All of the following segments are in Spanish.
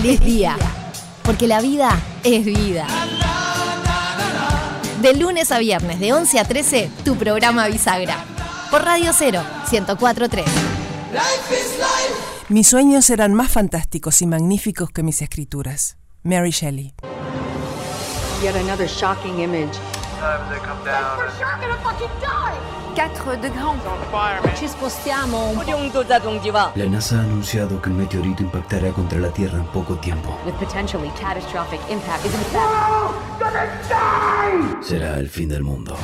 feliz día. Porque la vida es vida. De lunes a viernes, de 11 a 13, tu programa Bisagra. Por Radio 0, 1043. Mis sueños eran más fantásticos y magníficos que mis escrituras. Mary Shelley. Yet another shocking image. Sometimes they come down and 4 de grand. Ci spostiamo un La NASA ha anunciado que un meteorito impactará contra la Tierra en poco tiempo. With potentially catastrophic impact is in fact Será el fin del mundo.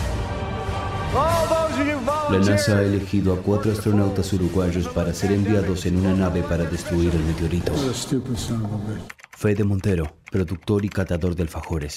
La NASA ha elegido a cuatro astronautas uruguayos para ser enviados en una nave para destruir el meteorito. Fede Montero, productor y catador de alfajores.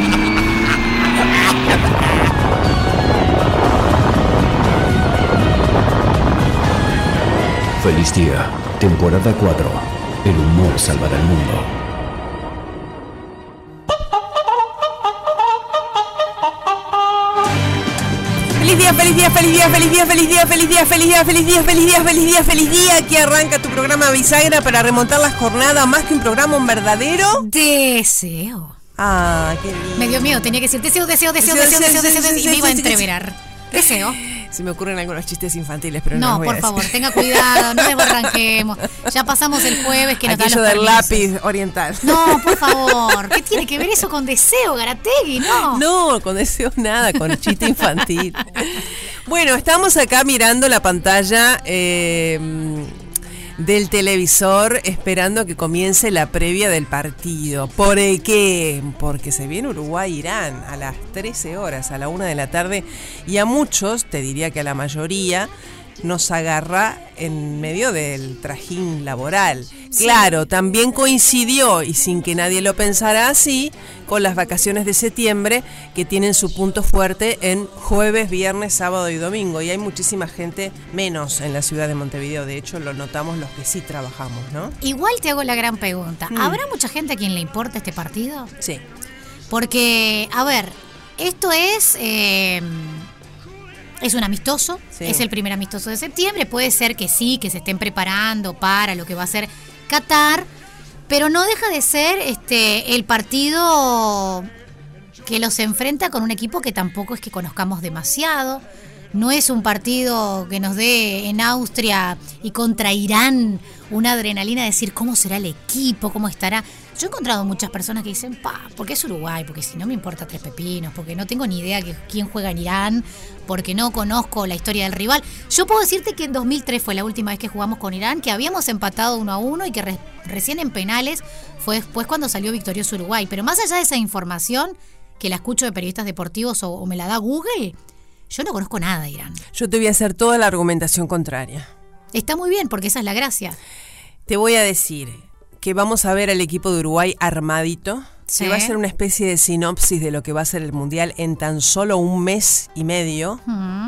Feliz día, temporada 4. El humor salvará el mundo. ¡Feliz día, feliz día, feliz día, feliz día, feliz día, feliz día, feliz día, feliz día, feliz día, feliz día, feliz día! Aquí arranca tu programa Bisagra para remontar la jornada más que un programa, un verdadero. Deseo. Ah, qué lindo. Me dio miedo, tenía que decir deseo, deseo, deseo, deseo, deseo, deseo, deseo, y me iba a entreverar. Deseo. Se me ocurren algunos chistes infantiles, pero no, No, por favor, tenga cuidado, no desbarranquemos. Ya pasamos el jueves que nos Aquello los del lápiz oriental. No, por favor. ¿Qué tiene que ver eso con deseo, Garategui? No. No, con deseo nada, con chiste infantil. Bueno, estamos acá mirando la pantalla eh, del televisor esperando que comience la previa del partido. ¿Por qué? Porque se viene Uruguay-Irán a las 13 horas, a la 1 de la tarde, y a muchos, te diría que a la mayoría, nos agarra en medio del trajín laboral. Claro, también coincidió, y sin que nadie lo pensara así, con las vacaciones de septiembre, que tienen su punto fuerte en jueves, viernes, sábado y domingo. Y hay muchísima gente menos en la ciudad de Montevideo. De hecho, lo notamos los que sí trabajamos, ¿no? Igual te hago la gran pregunta. Mm. ¿Habrá mucha gente a quien le importa este partido? Sí. Porque, a ver, esto es. eh, es un amistoso, Sí. es el primer amistoso de septiembre. Puede ser que sí, que se estén preparando para lo que va a ser Qatar, pero no deja de ser este el partido que los enfrenta con un equipo que tampoco es que conozcamos demasiado. No es un partido que nos dé en Austria y contra Irán una adrenalina de decir cómo será el equipo, cómo estará. Yo he encontrado muchas personas que dicen, pa, porque es Uruguay, porque si no me importa tres pepinos, porque no tengo ni idea que, quién juega en Irán, porque no conozco la historia del rival. Yo puedo decirte que en 2003 fue la última vez que jugamos con Irán, que habíamos empatado uno a uno y que re- recién en penales fue después cuando salió victorioso Uruguay. Pero más allá de esa información, que la escucho de periodistas deportivos o, o me la da Google, yo no conozco nada de Irán. Yo te voy a hacer toda la argumentación contraria. Está muy bien, porque esa es la gracia. Te voy a decir que vamos a ver al equipo de Uruguay armadito. Sí. Se va a hacer una especie de sinopsis de lo que va a ser el Mundial en tan solo un mes y medio,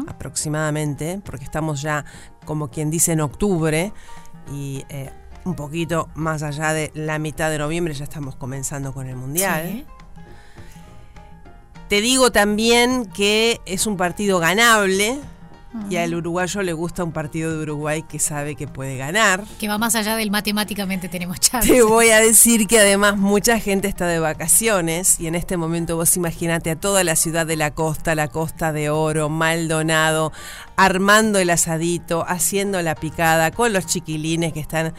aproximadamente, porque estamos ya, como quien dice, en octubre y eh, un poquito más allá de la mitad de noviembre ya estamos comenzando con el Mundial. Sí. te digo también que es un partido ganable. Y al uruguayo le gusta un partido de Uruguay que sabe que puede ganar. Que va más allá del matemáticamente tenemos chance. Te voy a decir que además mucha gente está de vacaciones y en este momento vos imaginate a toda la ciudad de la costa, la costa de oro, Maldonado, armando el asadito, haciendo la picada con los chiquilines que están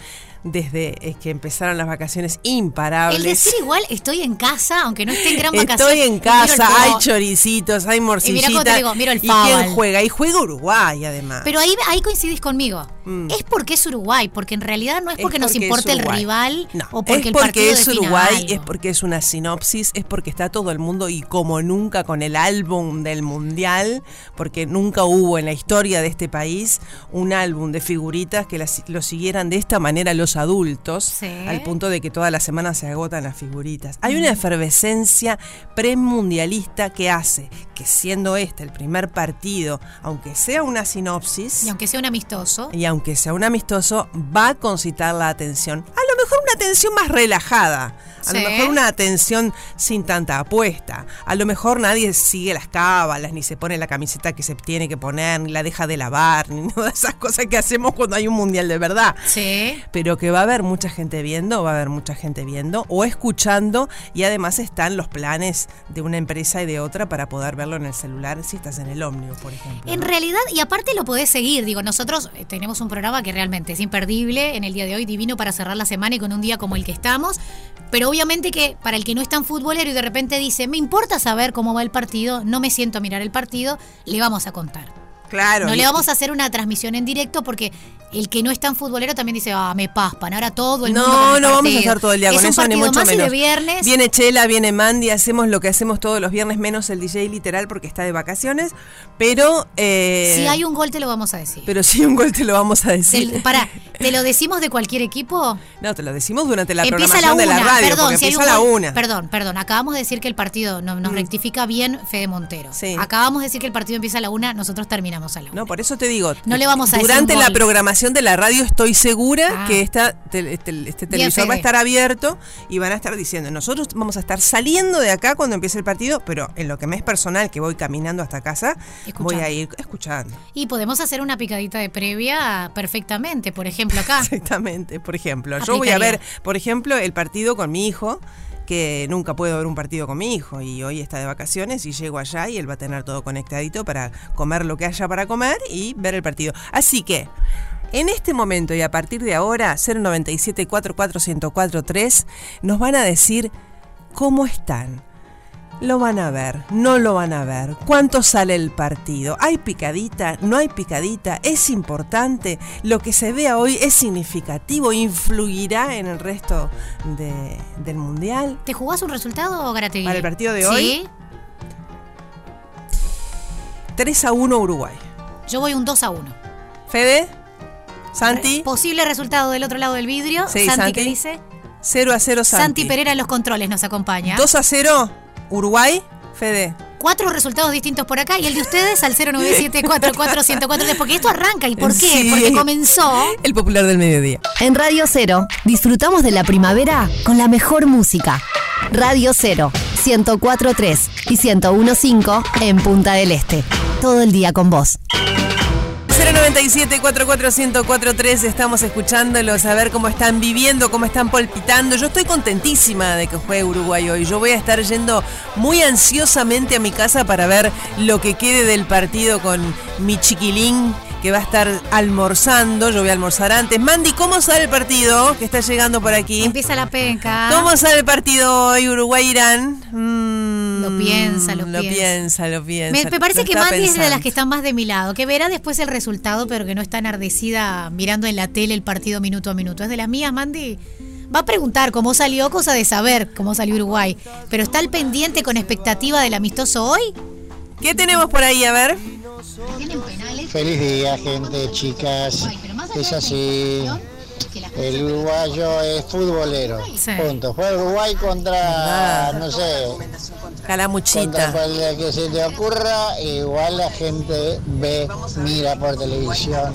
desde eh, que empezaron las vacaciones imparables. El decir igual estoy en casa, aunque no esté en gran vacación. Estoy en casa, hay choricitos, hay morcillitas. Y mira te digo, miro el ¿Y quién juega? Y juega Uruguay además. Pero ahí, ahí coincidís conmigo. Mm. Es porque es Uruguay, porque en realidad no es porque, nos importa el rival o porque es porque es Uruguay, es porque es una sinopsis, es porque está todo el mundo y como nunca con el álbum del mundial, porque nunca hubo en la historia de este país un álbum de figuritas que lo siguieran de esta manera los adultos, al punto de que toda la semana se agotan las figuritas. Hay una efervescencia premundialista que hace que siendo este el primer partido, aunque sea una sinopsis, y aunque sea un amistoso, aunque sea un amistoso, va a concitar la atención. A lo mejor una atención más relajada. A lo mejor una atención sin tanta apuesta. A lo mejor nadie sigue las cábalas, ni se pone la camiseta que se tiene que poner, ni la deja de lavar, ni todas esas cosas que hacemos cuando hay un mundial de verdad. Sí. Pero que va a haber mucha gente viendo, va a haber mucha gente viendo o escuchando, y además están los planes de una empresa y de otra para poder verlo en el celular si estás en el ómnibus, por ejemplo. En realidad, y aparte lo podés seguir, digo, nosotros eh, tenemos un programa que realmente es imperdible en el día de hoy, divino para cerrar la semana y con un día como el que estamos. Pero obviamente que para el que no es tan futbolero y de repente dice, me importa saber cómo va el partido, no me siento a mirar el partido, le vamos a contar. Claro. No le vamos a hacer una transmisión en directo porque el que no es tan futbolero también dice, ah, me paspan, ahora todo el no, mundo. No, no vamos a estar todo el día con eso, ni mucho más menos. de viernes. Viene Chela, viene Mandy, hacemos lo que hacemos todos los viernes, menos el DJ literal porque está de vacaciones. Pero. Eh, si hay un gol, te lo vamos a decir. Pero si hay un gol, te lo vamos a decir. para, ¿te lo decimos de cualquier equipo? No, te lo decimos durante la programación de la radio. Perdón, si empieza la una. Perdón, perdón. Acabamos de decir que el partido nos mm. rectifica bien Fede Montero. Sí. Acabamos de decir que el partido empieza a la una, nosotros terminamos a la una. No, por eso te digo. No le vamos a Durante la programación de la radio estoy segura ah. que esta, este, este televisor va a estar abierto y van a estar diciendo, nosotros vamos a estar saliendo de acá cuando empiece el partido, pero en lo que me es personal, que voy caminando hasta casa, voy a ir escuchando. Y podemos hacer una picadita de previa perfectamente, por ejemplo, acá. Exactamente, por ejemplo. Yo voy a ver, por ejemplo, el partido con mi hijo que nunca puedo ver un partido con mi hijo y hoy está de vacaciones y llego allá y él va a tener todo conectadito para comer lo que haya para comer y ver el partido. Así que en este momento y a partir de ahora, 097 3 nos van a decir cómo están lo van a ver, no lo van a ver, cuánto sale el partido, hay picadita, no hay picadita, es importante, lo que se vea hoy es significativo, influirá en el resto del mundial. ¿Te jugás un resultado, Garategui? Para el partido de hoy. Sí. 3 a 1 Uruguay. Yo voy un 2 a 1. Fede, Santi. Posible resultado del otro lado del vidrio. Sí, Santi, ¿qué dice? 0 a 0 Santi. Santi Pereira en los controles nos acompaña. 2 a 0 Uruguay, Fede. Cuatro resultados distintos por acá y el de ustedes al 097 porque esto arranca. ¿Y por qué? Porque comenzó. El popular del mediodía. En Radio Cero, disfrutamos de la primavera con la mejor música. Radio Cero, 1043 y 1015 en Punta del Este. Todo el día con vos. 097 44143 estamos escuchándolos a ver cómo están viviendo, cómo están palpitando. Yo estoy contentísima de que juegue Uruguay hoy. Yo voy a estar yendo muy ansiosamente a mi casa para ver lo que quede del partido con mi chiquilín que va a estar almorzando. Yo voy a almorzar antes. Mandy, ¿cómo sale el partido que está llegando por aquí? Empieza la penca. ¿Cómo sale el partido hoy Uruguay-Irán? Mm, lo piensa, lo, lo piensa. Lo piensa, Me, parece que Mandy es de las que están más de mi lado, que verá después el resultado, pero que no está enardecida mirando en la tele el partido minuto a minuto. ¿Es de las mías, Mandy? Va a preguntar cómo salió, cosa de saber cómo salió Uruguay. Pero está al pendiente con expectativa del amistoso hoy. ¿Qué tenemos por ahí? A ver. Feliz día, gente, chicas. Es así. El uruguayo es futbolero. Punto. Fue Uruguay contra, no sé. Calamuchita. Contra el que se te ocurra, igual la gente ve, mira por televisión.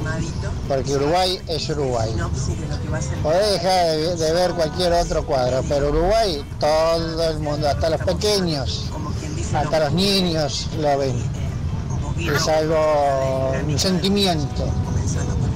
Porque Uruguay es Uruguay. Podés dejar de, de ver cualquier otro cuadro, pero Uruguay, todo el mundo, hasta los pequeños hasta los niños lo ven. Es algo, un sentimiento.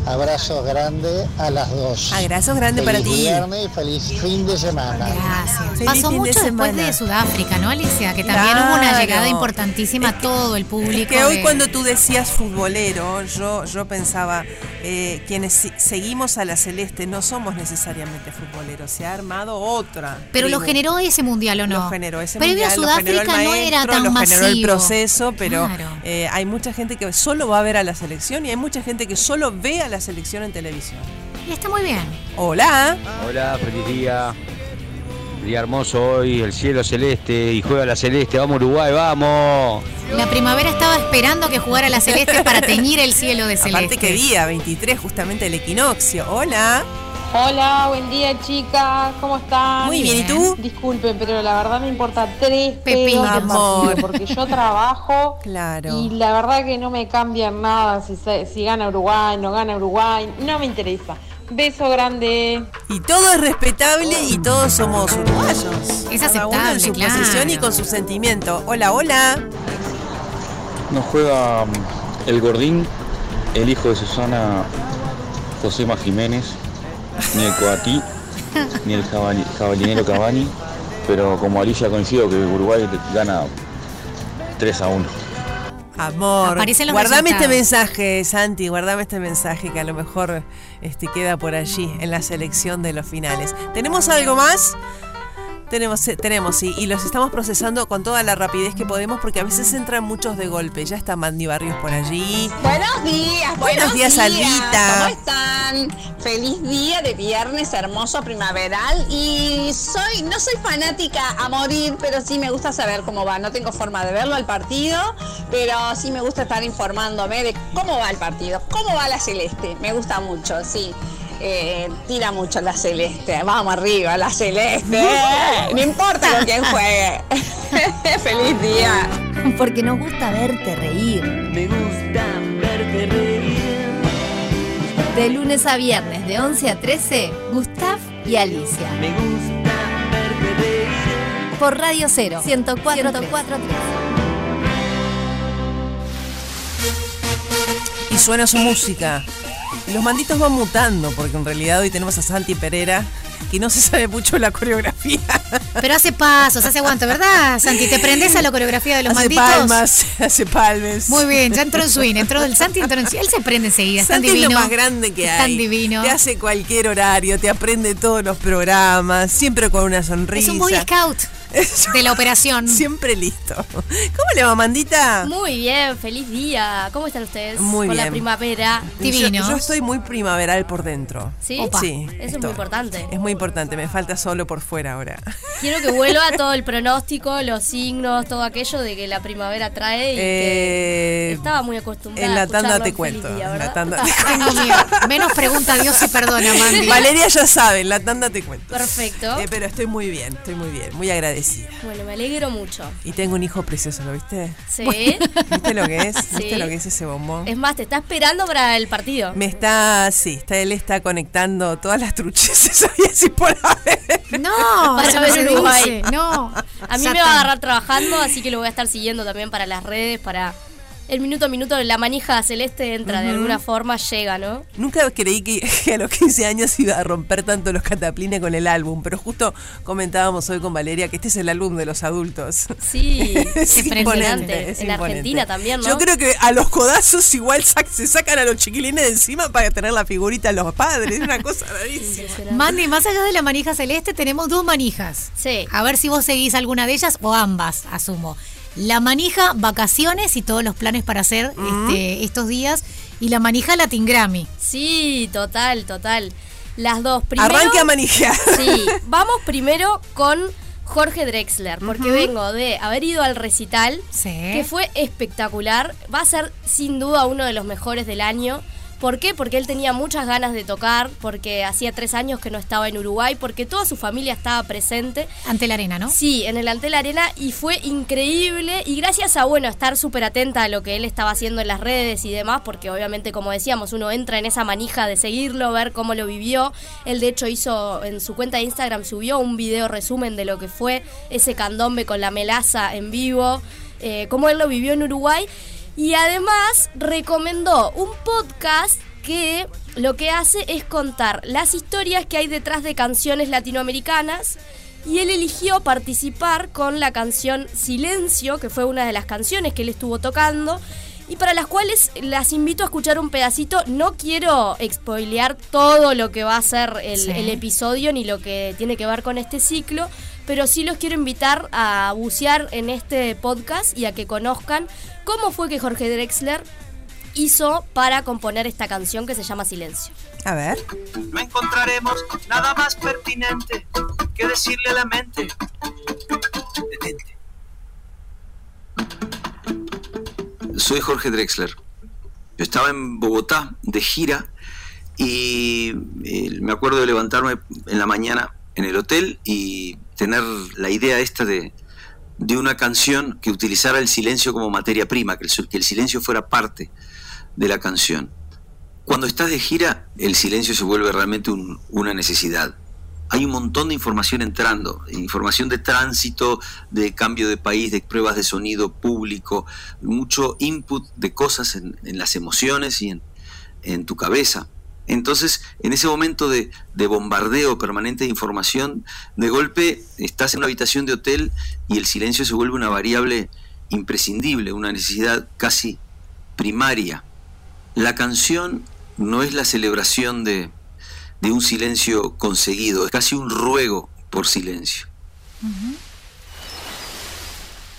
Abrazos grandes a las dos. Abrazos grandes para Feliz ti. viernes y feliz fin de semana. Gracias. Feliz Pasó fin de mucho después semana. de Sudáfrica, ¿no, Alicia? Que también hubo una llegada importantísima a todo el público. Es que hoy de- cuando tú decías futbolero, yo, yo pensaba, eh, quienes seguimos a la Celeste no somos necesariamente futboleros, se ha armado otra. Pero lo generó ese mundial, ¿o no? Lo generó ese Previo mundial, a lo generó el Sudáfrica no era maestro, tan lo masivo. generó el proceso, pero Claro. eh, hay mucha gente que solo va a ver a la selección y hay mucha gente que solo ve a la selección en televisión. Y está muy bien. Hola. Hola, feliz día. Día hermoso hoy, el cielo celeste y juega la celeste. Vamos Uruguay, vamos. La primavera estaba esperando que jugara la celeste para teñir el cielo de celeste. Aparte que día, 23, justamente el equinoccio. Hola. Hola, buen día chicas, ¿cómo están? Muy bien, ¿y tú? Disculpen, pero la verdad me importa tres Pepino. pedos del Amor. partido, porque yo trabajo Claro. y la verdad que no me cambian nada si, se- si gana Uruguay, no gana Uruguay, no me interesa. Beso grande. Y todo es respetable y todos somos uruguayos. Es Cada uno en aceptable, su claro. posición y con su sentimiento. Hola, hola. No juega mm, el Gordín, el hijo de Susana Josema Jiménez, ni el Coatí, ni el jabali- jabalinero Cavani, pero como Alicia coincido que Uruguay gana 3 a 1. Amor, guardame este mensaje, Santi, guardame este mensaje que a lo mejor este, queda por allí en la selección de los finales. ¿Tenemos algo más? Tenemos, eh, tenemos, sí, y los estamos procesando con toda la rapidez que podemos porque a veces entran muchos de golpe. Ya está Mandy Barrios por allí. Buenos días, Buenos buenos, días, Albita. ¿Cómo están? Feliz día de viernes hermoso primaveral y soy no soy fanática a morir, pero sí me gusta saber cómo va. No tengo forma de verlo al partido, pero sí me gusta estar informándome de cómo va el partido, cómo va la celeste. Me gusta mucho, sí. Eh, tira mucho la celeste. Vamos arriba, la celeste. No importa con quién juegue. Feliz día. Porque nos gusta verte reír. Me gusta verte reír. De lunes a viernes, de 11 a 13, Gustav y Alicia. Me gusta verte reír. Por Radio 0, 104.3. Y suena su música. Los manditos van mutando porque en realidad hoy tenemos a Santi Pereira que no se sabe mucho la coreografía. Pero hace pasos, hace aguanto, ¿verdad, Santi? ¿Te prendes a la coreografía de los hace malditos? palmas, hace palmes. Muy bien, ya entró en swing, entró el Santi, entró en swing. Él se prende enseguida, es Santi es divino. lo más grande que Es hay. tan divino. Te hace cualquier horario, te aprende todos los programas, siempre con una sonrisa. Es un Boy Scout de la operación. Siempre listo. ¿Cómo le va, Mandita? Muy bien, feliz día. ¿Cómo están ustedes? Muy Con la primavera. Yo, yo estoy muy primaveral por dentro. ¿Sí? Sí. Eso es muy importante. Es muy importante, me falta solo por fuera ahora. Quiero que vuelva todo el pronóstico, los signos, todo aquello de que la primavera trae y que Eh, estaba muy acostumbrada en la tanda te en cuento. Día, en la tanda Tengo miedo. Menos pregunta a Dios y perdona, Mandy. Valeria ya sabe, en la tanda te cuento. Perfecto. Eh, pero estoy muy bien, estoy muy bien, muy agradecida. Bueno, me alegro mucho. Y tengo un hijo precioso, ¿lo viste? Sí. ¿Viste lo que es? Sí. ¿Viste lo que es ese bombón? Es más, te está esperando para el partido. Me está, sí, está, él está conectando todas las trucheces ahí así por haber. No, Para no ver se Uruguay. dice, No. A mí me va a agarrar trabajando, así que lo voy a estar siguiendo también para las redes, para el minuto a minuto. La manija celeste entra de alguna forma, llega, ¿no? Nunca creí que, que a los 15 años iba a romper tanto los cataplines con el álbum, pero justo comentábamos hoy con Valeria que este es el álbum de los adultos. Sí, Es impresionante. imponente, es en imponente. Argentina también, ¿no? Yo creo que a los codazos igual sac- se sacan a los chiquilines de encima para tener la figurita de los padres. Es una cosa rarísima. Mandy, más allá de la manija celeste, tenemos dos manijas. Sí. A ver si vos seguís alguna de ellas o ambas, asumo. La manija vacaciones y todos los planes para hacer este, estos días. Y la manija Latin Grammy. Sí, total, total. Las dos. Primero, Arranque a manijear. Sí, vamos primero con Jorge Drexler, porque vengo de haber ido al recital, que fue espectacular. Va a ser sin duda uno de los mejores del año, ¿Por qué? Porque él tenía muchas ganas de tocar, porque hacía tres años que no estaba en Uruguay, porque toda su familia estaba presente. Ante la arena, ¿no? Sí, en el Ante la Arena y fue increíble y gracias a, bueno, estar súper atenta a lo que él estaba haciendo en las redes y demás, porque obviamente, como decíamos, uno entra en esa manija de seguirlo, ver cómo lo vivió. Él, de hecho, hizo en su cuenta de Instagram, subió un video resumen de lo que fue ese candombe con la melaza en vivo, eh, cómo él lo vivió en Uruguay. Y además recomendó un podcast que lo que hace es contar las historias que hay detrás de canciones latinoamericanas. Y él eligió participar con la canción Silencio, que fue una de las canciones que él estuvo tocando. Y para las cuales las invito a escuchar un pedacito. No quiero spoilear todo lo que va a ser el, Sí. el episodio ni lo que tiene que ver con este ciclo, pero sí los quiero invitar a bucear en este podcast y a que conozcan cómo fue que Jorge Drexler hizo para componer esta canción que se llama Silencio. A ver. No encontraremos nada más pertinente que decirle a la mente. Detente. Soy Jorge Drexler. Yo estaba en Bogotá de gira y eh, me acuerdo de levantarme en la mañana en el hotel y tener la idea esta de, de una canción que utilizara el silencio como materia prima, que el, silencio fuera parte de la canción. Cuando estás de gira, el silencio se vuelve realmente un- una necesidad. Hay un montón de información entrando, información de tránsito, de cambio de país, de pruebas de sonido público, mucho input de cosas en, las emociones y en tu cabeza. Entonces, en ese momento de, de bombardeo permanente de información, de golpe estás en una habitación de hotel y el silencio se vuelve una variable imprescindible, una necesidad casi primaria. La canción no es la celebración de, de un silencio conseguido, es casi un ruego por silencio.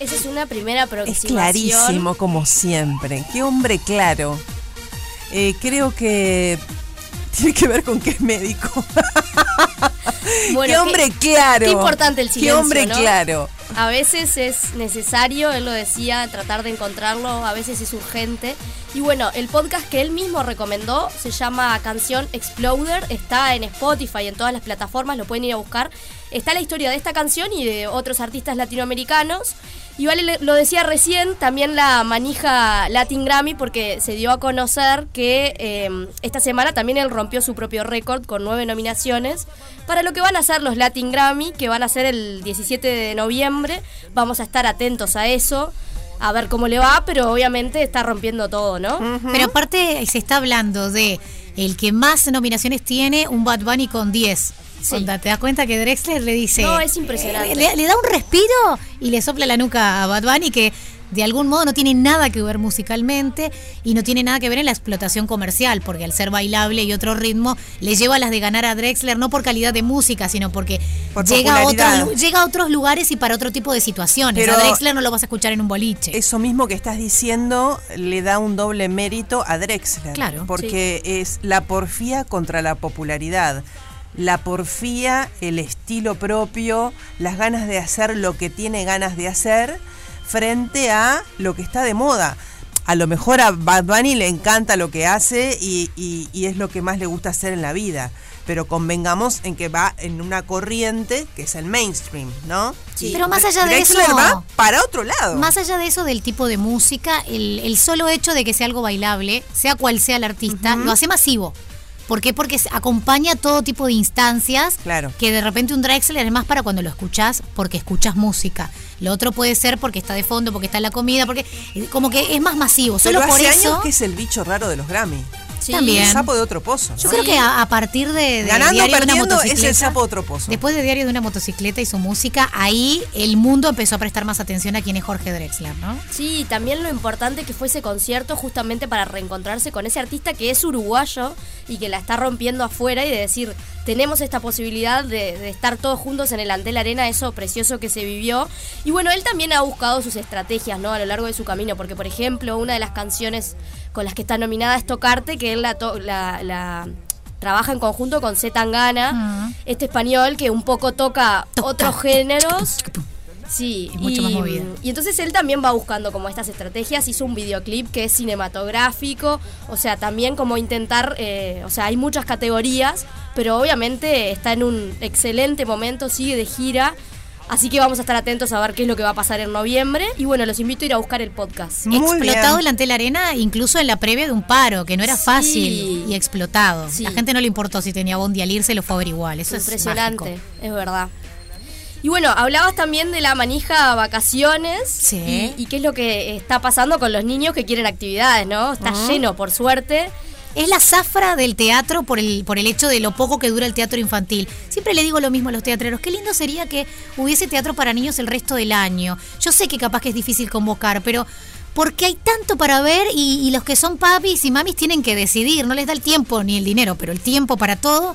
Esa es una primera Es aproximación. clarísimo, como siempre. Qué hombre claro. Eh, creo que tiene que ver con que es médico. Bueno, qué hombre claro. Qué importante el Qué silencio. hombre ¿no? claro. A veces es necesario, él lo decía, tratar de encontrarlo, a veces es urgente. Y bueno, el podcast que él mismo recomendó se llama Canción Exploder, está en Spotify, en todas las plataformas, lo pueden ir a buscar. Está la historia de esta canción y de otros artistas latinoamericanos. Y vale, le- lo decía recién, también la manija Latin Grammy, porque se dio a conocer que eh, esta semana también él rompió su propio récord con nueve nominaciones para lo que van a ser los Latin Grammy, que van a ser el 17 de noviembre. Vamos a estar atentos a eso, a ver cómo le va, pero obviamente está rompiendo todo, ¿no? Pero aparte se está hablando de el que más nominaciones tiene, un Bad Bunny con 10. Onda, ¿Te das cuenta que Drexler le dice... No, es impresionante. eh, Le, le da un respiro y le sopla la nuca a Bad Bunny que de algún modo no tiene nada que ver musicalmente y no tiene nada que ver en la explotación comercial, porque al ser bailable y otro ritmo, le lleva a las de ganar a Drexler no por calidad de música, sino porque Por llega a, popularidad. otros, lu- llega a otros lugares y para otro tipo de situaciones. Pero- a Drexler no lo vas a escuchar en un boliche. Eso mismo que estás diciendo le da un doble mérito a Drexler. Claro, Porque es la porfía contra la popularidad. La porfía, el estilo propio, las ganas de hacer lo que tiene ganas de hacer frente a lo que está de moda. A lo mejor a Bad Bunny le encanta lo que hace y, y- y es lo que más le gusta hacer en la vida. Pero convengamos en que va en una corriente que es el mainstream, ¿no? Y Pero más allá de Drexler eso- va para otro lado. Más allá de eso del tipo de música, el, el solo hecho de que sea algo bailable, sea cual sea el artista, lo hace masivo. ¿Por qué? Porque acompaña todo tipo de instancias Claro. que de repente un Drexler es más para cuando lo escuchás, porque escuchas música. Lo otro puede ser porque está de fondo, porque está en la comida, porque eh, como que es más masivo. Solo Pero por eso años que es el bicho raro de los Grammy. Sí. También. El sapo de otro pozo. Yo ¿no? creo que a, a partir de, de Ganando, Diario de una perdiendo, es el sapo de otro pozo. Después de Diario de una motocicleta y su música, ahí el mundo empezó a prestar más atención a quién es Jorge Drexler, ¿no? Sí, también lo importante que fue ese concierto justamente para reencontrarse con ese artista que es uruguayo y que la está rompiendo afuera y de decir, tenemos esta posibilidad de, de estar todos juntos en el Antel Arena, eso precioso que se vivió. Y bueno, él también ha buscado sus estrategias, ¿no? A lo largo de su camino, porque por ejemplo, una de las canciones con las que está nominada es Tocarte, que él la, to- la, la trabaja en conjunto con Z Tangana, este español que un poco toca otros géneros. Sí, Es mucho más y, movida. Y entonces él también va buscando como estas estrategias. Hizo un videoclip que es cinematográfico, o sea, también como intentar, eh, o sea, hay muchas categorías, pero obviamente está en un excelente momento, sigue de gira. Así que vamos a estar atentos a ver qué es lo que va a pasar en noviembre. Y bueno, los invito a ir a buscar el podcast. explotado delante de la arena, incluso en la previa de un paro, que no era Sí. fácil y explotado. Sí. La gente no le importó si tenía bondi al irse, lo fue a ver igual. Eso Impresionante, es mágico. es verdad. Y bueno, hablabas también de la manija vacaciones Sí. y, y qué es lo que está pasando con los niños que quieren actividades, ¿no? Está lleno, por suerte. Es la zafra del teatro por el, por el hecho de lo poco que dura el teatro infantil. Siempre le digo lo mismo a los teatreros. Qué lindo sería que hubiese teatro para niños el resto del año. Yo sé que capaz que es difícil convocar, pero porque hay tanto para ver y, y los que son papis y mamis tienen que decidir. No les da el tiempo ni el dinero, pero el tiempo para todo.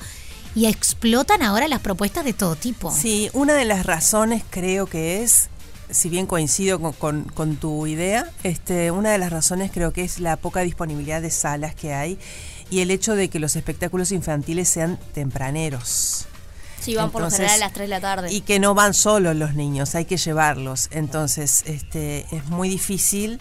Y explotan ahora las propuestas de todo tipo. Sí, una de las razones creo que es, si bien coincido con, con- con tu idea, este, una de las razones creo que es la poca disponibilidad de salas que hay y el hecho de que los espectáculos infantiles sean tempraneros. Sí, van por lo general a las 3 de la tarde. Y que no van solos los niños, hay que llevarlos. Entonces, este, es muy difícil,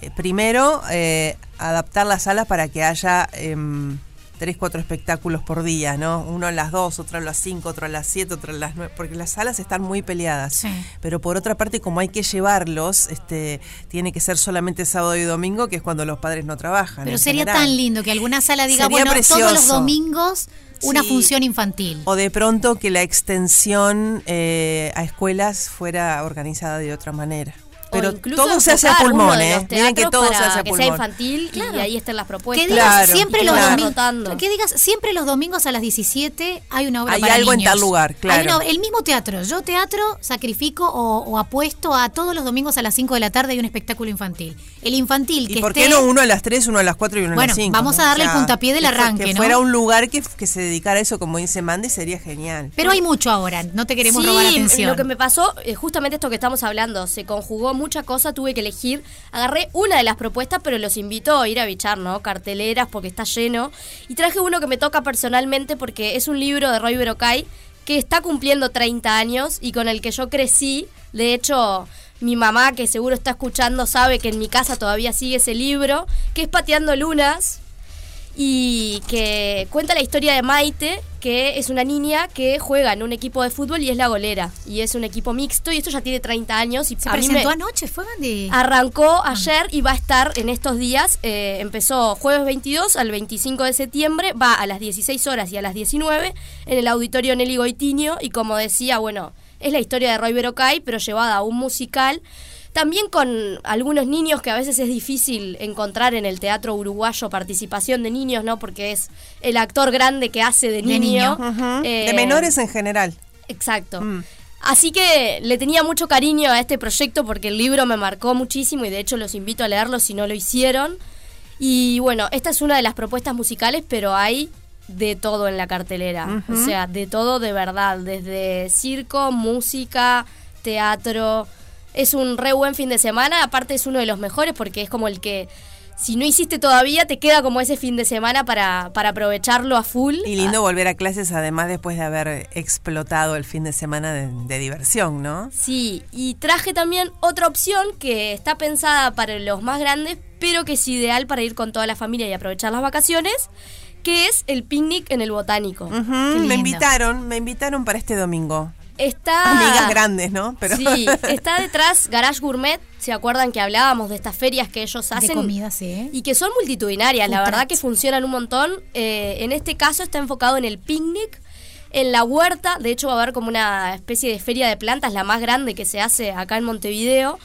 eh, primero, eh, adaptar las salas para que haya em, tres, cuatro espectáculos por día, ¿no? Uno a las dos, otro a las cinco, otro a las siete, otro a las nueve, porque las salas están muy peleadas. Pero por otra parte, como hay que llevarlos, este, tiene que ser solamente sábado y domingo, que es cuando los padres no trabajan. Pero sería general. tan lindo que alguna sala diga, Sería bueno, todos los domingos una Sí. función infantil. O de pronto que la extensión eh, a escuelas fuera organizada de otra manera. Pero todo se hace a pulmón, ¿eh? Miren que todo se hace a que pulmón. sea infantil y ahí estén las propuestas. Que digas Claro, siempre Y los domingos. Que digas siempre los domingos a las 17 hay una obra Hay para algo en tal lugar, claro. Una- el mismo teatro. Yo teatro sacrifico o, o apuesto a todos los domingos a las 5 de la tarde hay un espectáculo infantil. El infantil ¿Y que por esté qué no uno a las 3, uno a las 4 y uno a Bueno, las 5? vamos a darle el puntapié del que arranque, Que ¿no? fuera un lugar que, que se dedicara a eso, como dice Mandy, sería genial. Pero hay mucho ahora, no te queremos Sí, robar atención. Lo que me pasó, eh, justamente esto que estamos hablando, se conjugó mucha cosa, tuve que elegir. Agarré una de las propuestas, pero los invito a ir a bichar, ¿no? Carteleras, porque está lleno. Y traje uno que me toca personalmente porque es un libro de Roy Berocay que está cumpliendo 30 años y con el que yo crecí. De hecho, mi mamá, que seguro está escuchando, sabe que en mi casa todavía sigue ese libro, que es Pateando Lunas y que cuenta la historia de Maite, que es una niña que juega en un equipo de fútbol y es la golera. Y es un equipo mixto y esto ya tiene 30 años. Y Se a mí presentó me- anoche, fue Mandy. Arrancó ayer y va a estar en estos días. eh, empezó jueves 22 al 25 de septiembre. Va a las 16 horas y a las 19 en el auditorio Nelly Goitiño. Y como decía, bueno, es la historia de Roy Berocay, pero llevada a un musical. También con algunos niños que a veces es difícil encontrar en el teatro uruguayo participación de niños, ¿no? Porque es el actor grande que hace de De niño. Ujú. Eh, De menores en general. Exacto. Así que le tenía mucho cariño a este proyecto porque el libro me marcó muchísimo y de hecho los invito a leerlo si no lo hicieron. Y bueno, esta es una de las propuestas musicales, pero hay de todo en la cartelera. O sea, de todo de verdad, desde circo, música, teatro. Es un re buen fin de semana, aparte es uno de los mejores porque es como el que... Si no hiciste todavía, te queda como ese fin de semana para, para aprovecharlo a full. Y lindo volver a clases, además, después de haber explotado el fin de semana de, de diversión, ¿no? Sí, y traje también otra opción que está pensada para los más grandes, pero que es ideal para ir con toda la familia y aprovechar las vacaciones, que es el picnic en el botánico. Me invitaron, me invitaron para este domingo. Está Amigas grandes, ¿no? Pero Sí, está detrás Garage Gourmet, ¿se acuerdan que hablábamos de estas ferias que ellos hacen? comida, sí. Y que son multitudinarias, la verdad que funcionan un montón. Eh, en este caso está enfocado en el picnic, en la huerta, de hecho va a haber como una especie de feria de plantas, la más grande que se hace acá en Montevideo.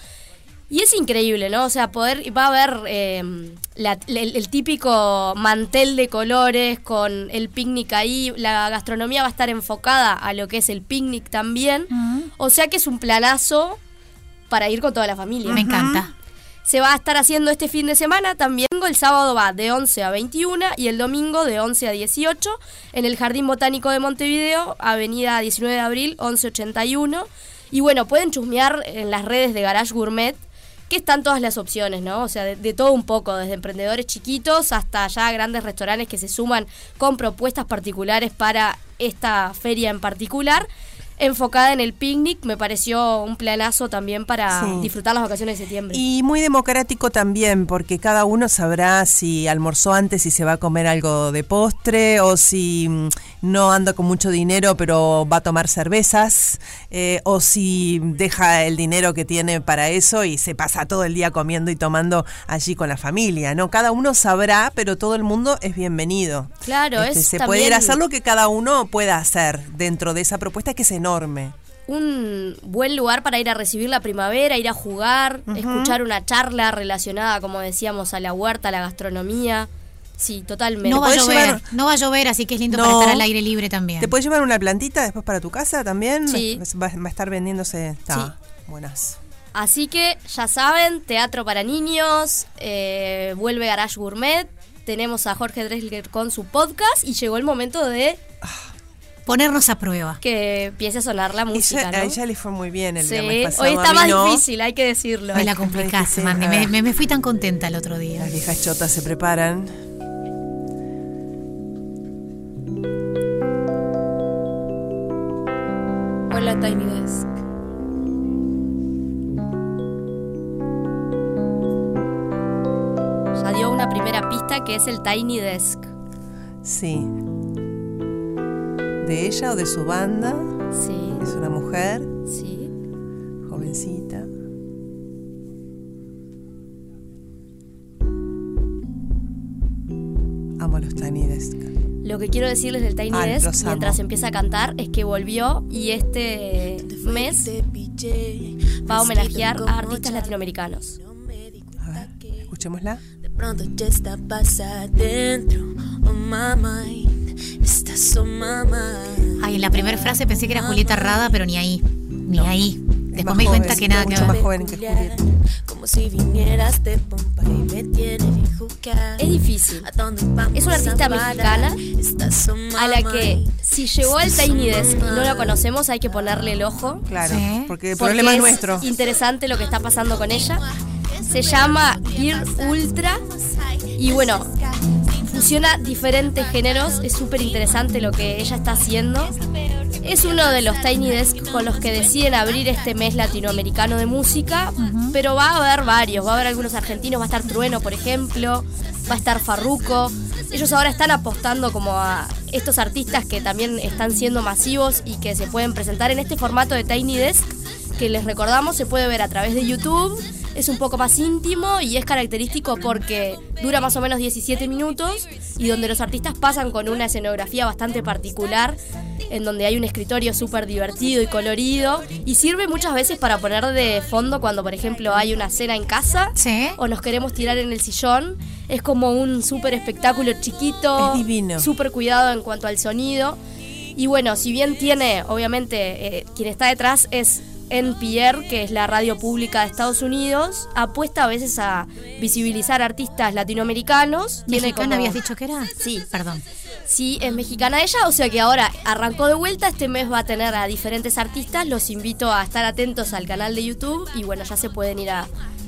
Y es increíble, ¿no? O sea, poder, va a haber eh, la- el, el típico mantel de colores con el picnic ahí. La gastronomía va a estar enfocada a lo que es el picnic también. O sea que es un planazo para ir con toda la familia. Me encanta. Se va a estar haciendo este fin de semana también. El sábado va de 11 a 21 y el domingo de 11 a 18 en el Jardín Botánico de Montevideo, Avenida 19 de Abril, 1181. Y bueno, pueden chusmear en las redes de Garage Gourmet, que están todas las opciones, ¿no? O sea, de, de todo un poco, desde emprendedores chiquitos hasta ya grandes restaurantes que se suman con propuestas particulares para esta feria en particular. Enfocada en el picnic, me pareció un planazo también para Sí. disfrutar las vacaciones de septiembre. Y muy democrático también, porque cada uno sabrá si almorzó antes y se va a comer algo de postre, o si mm, no anda con mucho dinero pero va a tomar cervezas, eh, o si deja el dinero que tiene para eso y se pasa todo el día comiendo y tomando allí con la familia, ¿no? Cada uno sabrá, pero todo el mundo es bienvenido. Claro, Este, es se también puede ir a hacer lo que cada uno pueda hacer dentro de esa propuesta que es enorme. un buen lugar para ir a recibir la primavera, ir a jugar, escuchar una charla relacionada, como decíamos, a la huerta, a la gastronomía. Sí, totalmente. No va a llover, llevar- no va a llover, así que es lindo No. para estar al aire libre también. ¿Te puedes llevar una plantita después para tu casa también? Sí. Va, va a estar vendiéndose. Está. Buenas. Así que ya saben, teatro para niños, eh, vuelve Garage Gourmet, tenemos a Jorge Drexler con su podcast y llegó el momento de Ponernos a prueba. que empiece a sonar la música. Ella- ¿no? A ella le fue muy bien el Sí, viernes pasado. hoy está más no. difícil, hay que decirlo. Me la complicaste, Mandy. Me, me- me fui tan contenta el otro día. Las viejas chotas se preparan. Hola Tiny Desk. Ya dio una primera pista que es el Tiny Desk. Sí. ¿De ella o de su banda? Sí. Es una mujer. Sí. Jovencita. Amo los Tiny Desk. Lo que quiero decirles del Tiny Ah, Desk mientras empieza a cantar es que volvió y este mes va a homenajear a artistas latinoamericanos. Escuchémosla. De pronto ya está pasa dentro. Oh my mind. Ay, en la primera frase pensé que era Julieta Rada, pero ni ahí. Ni ahí. Después más me di cuenta joven, que nada que ver. más joven que Julieta. Como si vinieras de Pompa y me tienes. Es difícil. ¿A dónde vamos Es una artista mexicana a la que si llegó al Tiny Desk y no la conocemos hay que ponerle el ojo. Claro, Sí. porque el problema es es nuestro. interesante lo que está pasando con ella. Se llama Gear Ultra y bueno, fusiona diferentes géneros. Es súper interesante lo que ella está haciendo. Es uno de los Tiny Desk con los que deciden abrir este mes latinoamericano de música, pero va a haber varios. Va a haber algunos argentinos, va a estar Trueno, por ejemplo, va a estar Farruco. Ellos ahora están apostando como a estos artistas que también están siendo masivos y que se pueden presentar en este formato de Tiny Desk, que les recordamos se puede ver a través de YouTube. Es un poco más íntimo y es característico porque dura más o menos 17 minutos y donde los artistas pasan con una escenografía bastante particular, en donde hay un escritorio súper divertido y colorido y sirve muchas veces para poner de fondo cuando, por ejemplo, hay una cena en casa o nos queremos tirar en el sillón. Es como un súper espectáculo chiquito, Es súper cuidado en cuanto al sonido. Y bueno, si bien tiene, obviamente, eh, quien está detrás es NPR, que es la radio pública de Estados Unidos, apuesta a veces a visibilizar artistas latinoamericanos. ¿Mexicana como- habías dicho que era? Sí. Perdón. Sí, es mexicana ella, o sea que ahora arrancó de vuelta, este mes va a tener a diferentes artistas, los invito a estar atentos al canal de YouTube y bueno, ya se pueden ir a,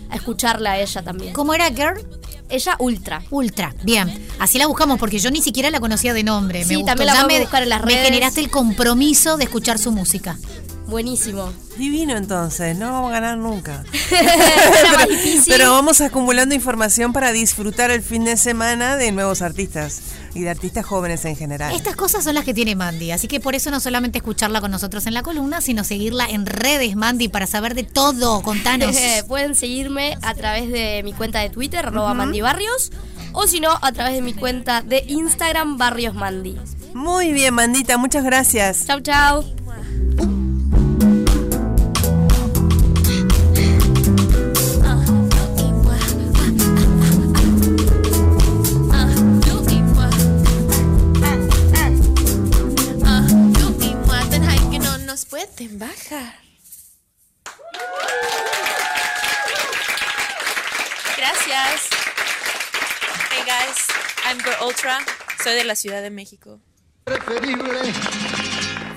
a escucharla a ella también. ¿Cómo era Girl? Ella Ultra. Ultra, bien. Así la buscamos porque yo ni siquiera la conocía de nombre. Sí, me gustó. también la Ya me, buscar en las me redes. generaste el compromiso de escuchar su música. Buenísimo. Divino entonces, no vamos a ganar nunca. Pero, vamos acumulando información para disfrutar el fin de semana de nuevos artistas y de artistas jóvenes en general. Estas cosas son las que tiene Mandy, así que por eso no solamente escucharla con nosotros en la columna, sino seguirla en redes, Mandy, para saber de todo. Contanos. Pueden seguirme a través de mi cuenta de Twitter, arroba Mandy Barrios, o si no, a través de mi cuenta de Instagram, Barrios Mandy. Muy bien, Mandita, muchas gracias. Chau, chau. Ah, pueden bajar. Gracias. Hey guys, I'm Girl Ultra. Soy de la Ciudad de México.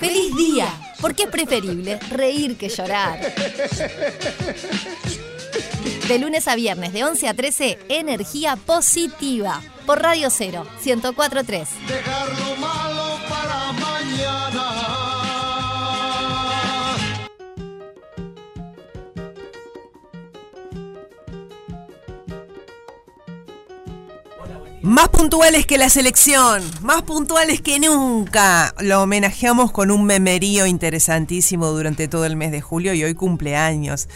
¡Feliz día! Porque es preferible reír que llorar. De lunes a viernes, de 11 a 13, energía positiva. Por Radio 0, 1043. Dejar lo malo para mañana. Más puntuales que la selección, más puntuales que nunca. Lo homenajeamos con un memerío interesantísimo durante todo el mes de julio y hoy cumpleaños.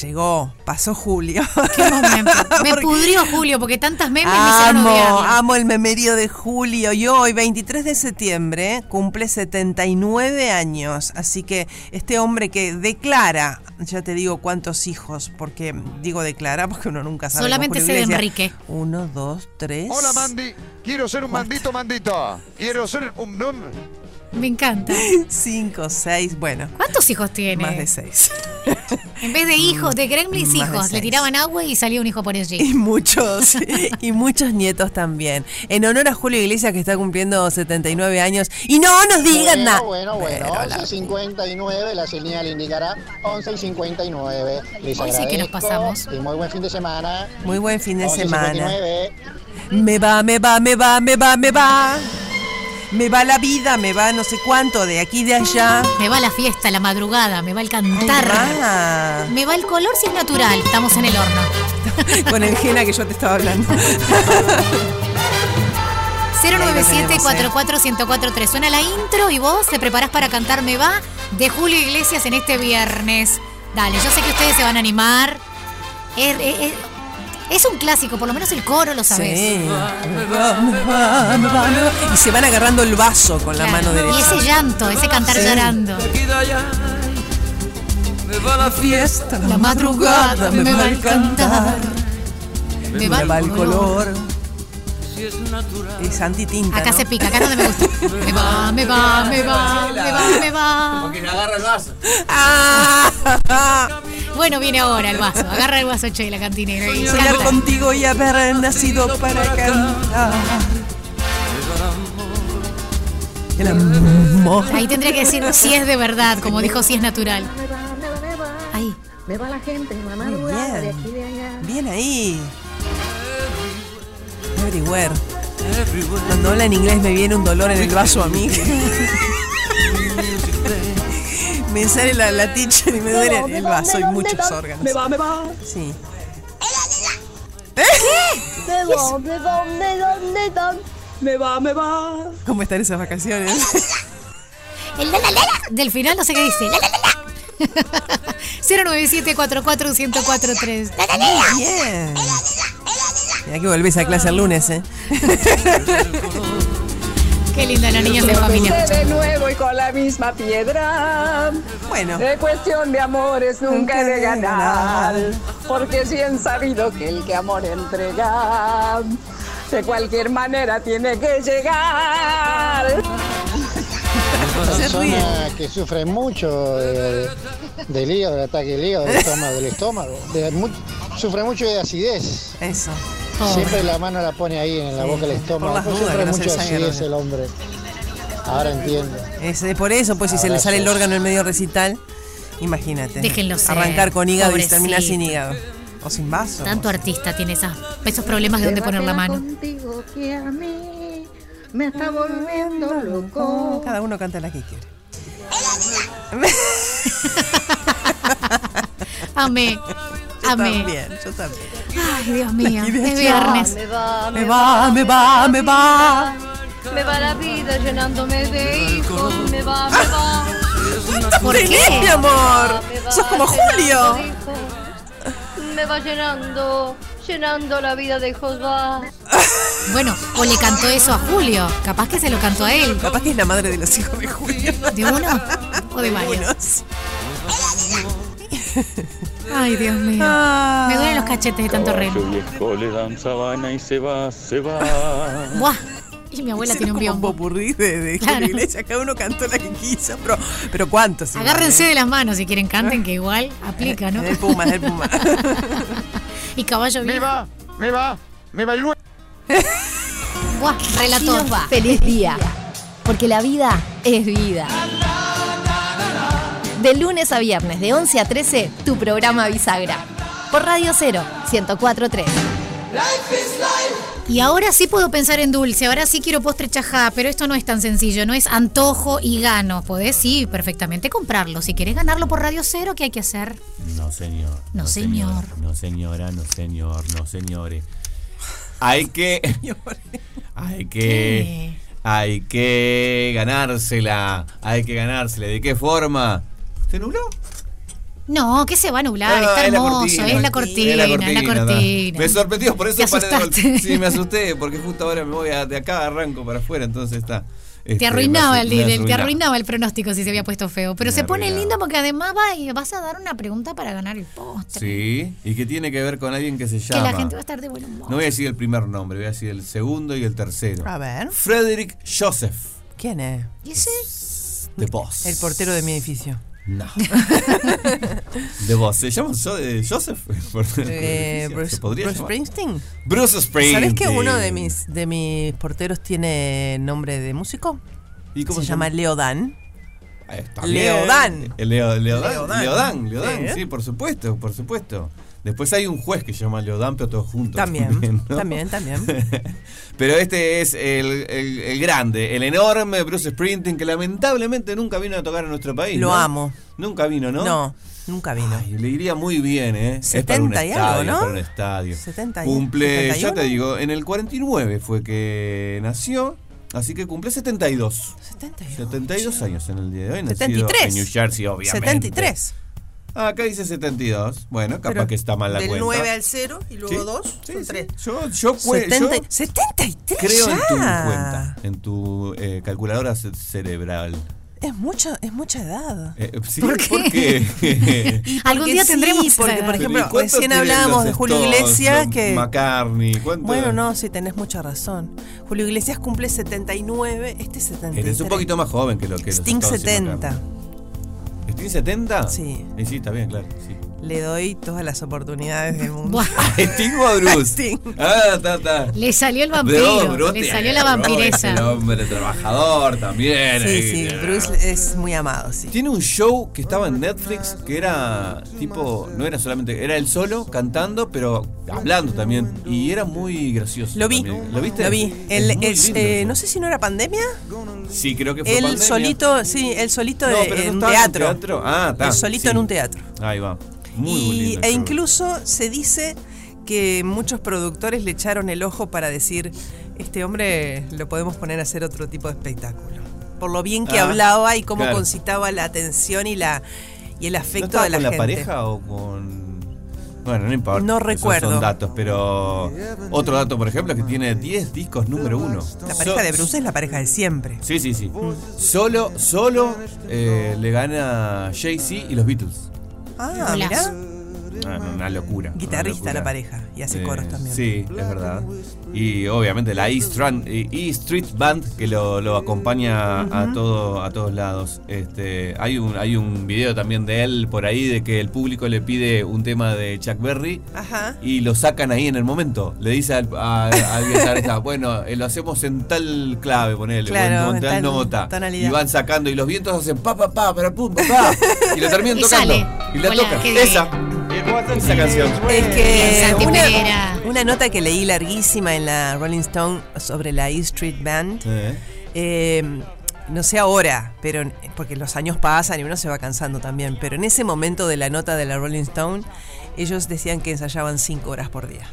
Llegó, pasó julio. Qué. Me pudrió Julio porque tantas memes me hicieron Amo, el memerío de julio. Y hoy, 23 de septiembre, cumple 79 años. Así que este hombre que declara, ya te digo cuántos hijos, porque digo declara porque uno nunca sabe. Solamente sé de. Enrique. Uno, dos, tres. Hola Mandy, quiero ser un mandito mandito. Quiero ser un. Me encanta. Cinco, seis, bueno. ¿Cuántos hijos tiene? Más de seis. En vez de hijos, de gremlins de hijos, le tiraban agua y salía un hijo por Y allí. muchos, y muchos nietos también. En honor a Julio Iglesias que está cumpliendo 79 años. Y no nos digan nada. Bueno, bueno, bueno. la- 11 y 59, la señal indicará 11 y 59. Les Hoy sí que nos pasamos. Y muy buen fin de semana. Muy buen fin de 11 y semana. 59. Me va, me va, me va, me va, me va. Me va la vida, me va no sé cuánto, de aquí y de allá. Me va la fiesta, la madrugada, me va el cantar. Me va el color si es natural. Estamos en el horno. Con el Gena que yo te estaba hablando. 097-44-1043. Suena la intro y vos te preparás para cantar Me va de Julio Iglesias en este viernes. Dale, yo sé que ustedes se van a animar. Es, es- es- es un clásico, por lo menos el coro lo sabés. Sí. Y se van agarrando el vaso con la mano derecha. Y ese llanto, ese cantar Sí. llorando. Me va la fiesta, La madrugada me va el cantar. Me va el color. Es antitinta. Acá ¿no? se pica, acá no me gusta. Me va, me va, me va, me va, me va. Porque le agarra el vaso. Bueno, viene ahora el vaso. Agarra el vaso, che, la cantinera. y Soñar canta. contigo y haber nacido para cantar. El amor. Ahí tendría que decir si es de verdad, como dijo si es natural. Ahí. Me va la gente, mamá, bien. aquí de allá. Bien ahí. Everywhere. Cuando habla en inglés me viene un dolor en el vaso a mí. me sale la, la teacher y me duele el vaso y muchos órganos. Me va, me va. Sí. ¿De dónde, dónde, dónde, dónde? Me va, me va. ¿Cómo están esas vacaciones? El la, la, la, la. Del final no sé qué dice. La, la, la, la. 097-44-1043. La, la, la, la. Muy bien. Mira que volvés a clase el lunes, ¿eh? Qué linda los niños de familia. De nuevo y con la misma piedra. Bueno. De cuestión de amores nunca he de ganar. Porque si han sabido que el que amor entrega, de cualquier manera tiene que llegar. Persona que sufre mucho de- del hígado, del ataque del hígado, del estómago, del estómago. de mu- mucho de acidez. Eso. Siempre la mano la pone ahí en la boca del estómago. las Pues dudas, que no se mucho salga acidez el hombre. Ahora entiendo. Es de por eso, pues si se le sale el órgano en medio recital, imagínate. Déjenlo ser, Arrancar con hígado y terminar pobrecito. sin hígado. O sin vaso. Tanto artista tiene esas, esos problemas de dónde poner la mano. Contigo que a mí me está volviendo loco. Cada uno canta la que quiere. Amé. Yo Amé. también, yo también. Ay, Dios mío. De Es viernes. Me va, Me va, me va, me va. Me va la vida llenándome de hijos. Me va, me va. ¿Por qué? mi amor? Sos como Julio. de. Me va llenando, llenando la vida de hijos va. Bueno, o le cantó eso a Julio. Capaz que se lo cantó a él. Capaz que es la madre de los hijos de Julio. ¿De uno o de varios? Ay, Dios mío. Ah. Me duelen los cachetes de tanto reír. Caballo viejo le dan sabana y se va, se va. Buah. Y mi abuela tiene un Como biombo. popurrí de, de Claro. Julio Iglesias, cada uno cantó la que quiso, pero, pero ¿cuántos? igual, Agárrense eh? de las manos si quieren canten, que igual aplica, ¿no? Es el Puma, es el Puma. Y caballo Me viejo. va, me va, me va el nue- Buah, relator. Feliz día. Porque la vida es vida. De lunes a viernes, de 11 a 13, tu programa Bisagra. Por Radio 0, 1043. Y ahora sí puedo pensar en dulce, ahora sí quiero postre chajá, pero esto no es tan sencillo, no es antojo y gano. Podés sí, perfectamente comprarlo. Si querés ganarlo por Radio Cero, ¿qué hay que hacer? No, señor. No, señor. No, señora, no, señor, no, señores. hay que. Hay que. Hay que ganársela. Hay que ganársela. ¿De qué forma? ¿Se nubló? No, que se va a nublar, Ah, está es la hermoso, cortina. es la cortina, Es la es la cortina. Me sorprendió, por eso Te paré de. Sí, me asusté, porque justo ahora me voy a- de acá, arranco para afuera, entonces está. Te este, arruinaba, me el, te arruinaba. arruinaba el pronóstico si se había puesto feo. Pero Me se pone arruinaba. lindo porque además va y vas a dar una pregunta para ganar el postre. Sí, y que tiene que ver con alguien que se Que llama. la gente va a estar de buen humor. No voy a decir el primer nombre, voy a decir el segundo y el tercero. A ver. Frederick Joseph, ¿Quién es? ¿Y ese? The Boss. El portero de mi edificio. No. The Boss. ¿Se llama Jo- eh, Joseph? Eh, ¿Se Bruce? Springsteen. Bruce Springsteen. ¿Sabes que uno de mis, de mis porteros tiene nombre de músico? ¿Y cómo se, se llama llama? Leodan. También. Leodán. El Leo, Leodán. Leodán. Leodán, Leodán, Sí. sí, por supuesto, por supuesto. Después hay un juez que se llama Leodán, pero todos juntos. También, ¿no? también, también. Pero este es el, el- el grande, el enorme Bruce Springsteen, que lamentablemente nunca vino a tocar a nuestro país. Lo ¿no? amo. Nunca vino, ¿no? No, nunca vino. Ay, le iría muy bien, ¿eh? es para 70 un y estadio, algo, ¿no? para un estadio. 70 y- Cumple, ya 71. te digo, en el 49 fue que nació, así que cumple 72. 72. 72 años en el día de hoy. nacido 73. En New Jersey, obviamente. 73. Ah, acá dice 72. Bueno, capaz Pero que está mal la del cuenta. 9 al 0 y luego Sí, 2 son 3. Yo, yo, cue- 70 yo 73 creo en tu ya. cuenta, en tu eh, calculadora ce- cerebral. Es mucha, es mucha edad. Eh, sí, ¿Por qué? porque- Algún día sí, tendremos esa porque por ejemplo, ¿y cuánto recién hablábamos los de Julio Iglesias los que McCartney, ¿cuánto? Bueno, no, sí tenés mucha razón. Julio Iglesias cumple 79, este es 73. Eres un poquito más joven que lo que los Sting y 70. ¿Sting 70? Sí. Y sí, está bien, claro. Sí. Le doy todas las oportunidades del mundo. ¿Sting o Bruce? Sting. Ah, está, está. le salió el vampiro, Bruce le salió la vampiresa. Es el hombre trabajador también. Sí, sí, Bruce es muy amado, sí. Tiene un show que estaba en Netflix que era tipo, no era solamente, era él solo cantando, pero hablando también. Y era muy gracioso. Lo vi, también. ¿Lo viste? lo vi. Es, eh, no sé si no era pandemia. Sí, creo que fue Él pandemia. solito, sí, él solito No, de- pero no en un teatro. teatro. Ah, está, Él solito sí. en un teatro. Ahí va. Muy, y, muy lindo. el e incluso se dice que muchos productores le echaron el ojo para decir, este hombre lo podemos poner a hacer otro tipo de espectáculo. Por lo bien que Ah, hablaba y cómo claro. concitaba la atención y la y el ¿No afecto de la con la gente. pareja o con.? Bueno, no importa. No recuerdo. Son datos, pero. Otro dato, por ejemplo, es que tiene 10 discos número uno. La pareja So- de Bruce es la pareja de siempre. Sí, sí, sí. Solo, solo eh, le gana Jay-Z y los Beatles. Ah, Golazo. Ah, no, una locura. una Guitarrista locura. la pareja y hace Eh, coros también. Sí, es verdad. Y obviamente la E, Strand- eh, E Street Band que lo, lo acompaña a todo a todos lados. Este, hay un hay un video también de él por ahí de que el público le pide un tema de Chuck Berry Ajá. y lo sacan ahí en el momento. Le dice al, a- al guitarrista, bueno, eh, lo hacemos en tal clave, ponele, o Claro, en, en tal nota. tonalidad. Y van sacando y los vientos hacen pa pa pa, para pum, pa, pa, y lo terminan Y tocando. sale. Y la Hola, tocan. qué Esa. Esa canción. Es que una, una nota que leí larguísima en la Rolling Stone sobre la E Street Band. Eh. eh, no sé ahora, pero porque los años pasan y uno se va cansando también. Pero en ese momento de la nota de la Rolling Stone, ellos decían que ensayaban cinco horas por día.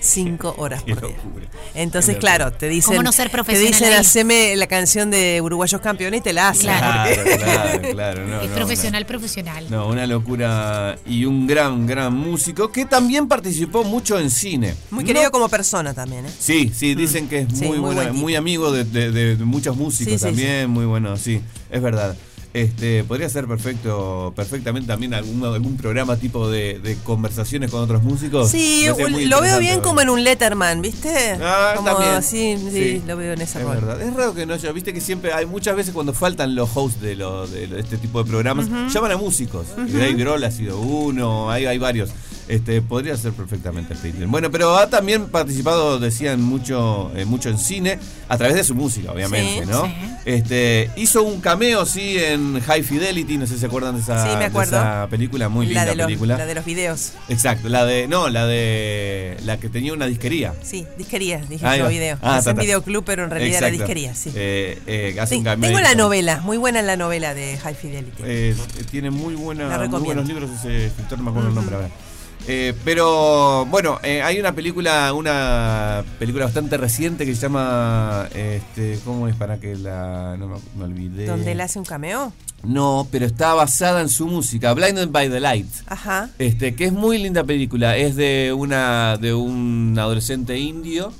Cinco horas por día. locura. Entonces, claro, te dicen, ¿Cómo no ser te profesional dicen, ahí? haceme la canción de Uruguayos Campeones y te la hacen. Claro. Claro, claro, claro. No, es no, profesional, profesional. No, una locura y un gran, gran músico que también participó mucho en cine. Muy No- querido como persona también, ¿eh? Sí, sí, dicen que es Sí, muy, muy buena- muy amigo de, de- de muchos músicos Sí, sí, también, muy bueno, sí, es verdad. Este, podría ser perfecto, perfectamente también algún, algún programa tipo de, de conversaciones con otros músicos. Sí, lo veo bien como en un Letterman, ¿viste? Ah, como, también. Sí, sí, Sí. lo veo en esa Es rol. verdad, es raro que no haya, viste que siempre hay muchas veces cuando faltan los hosts de, lo- de este tipo de programas, llaman a músicos. Ujú. Dave Grohl ha sido uno, hay, hay varios. Este, podría ser perfectamente Springsteen. Bueno, pero ha también participado, decían, mucho, eh, mucho en cine, a través de su música, obviamente, Sí, ¿no? sí. Este, hizo un cameo, sí, en High Fidelity, no sé si se acuerdan de esa, Sí, me de acuerdo. esa película, muy linda la, de los, película. la de los videos. Exacto, la de, no, la de, la que tenía una disquería. Sí, disquería, dije yo video. Ah, es un videoclub, pero en realidad era Exacto. disquería, sí. Eh, eh, hace Sí, un tengo la novela, muy buena la novela de High Fidelity. Eh, tiene muy, buena, muy buenos libros ese escritor, no me acuerdo el nombre ahora. Eh, pero bueno, eh, hay una película, una película bastante reciente que se llama, este, ¿cómo es para que la, no me, me olvidé? ¿Donde él hace un cameo? No, pero está basada en su música, Blinded by the Light. Ajá. Este, que es muy linda película. Es de una de un adolescente indio,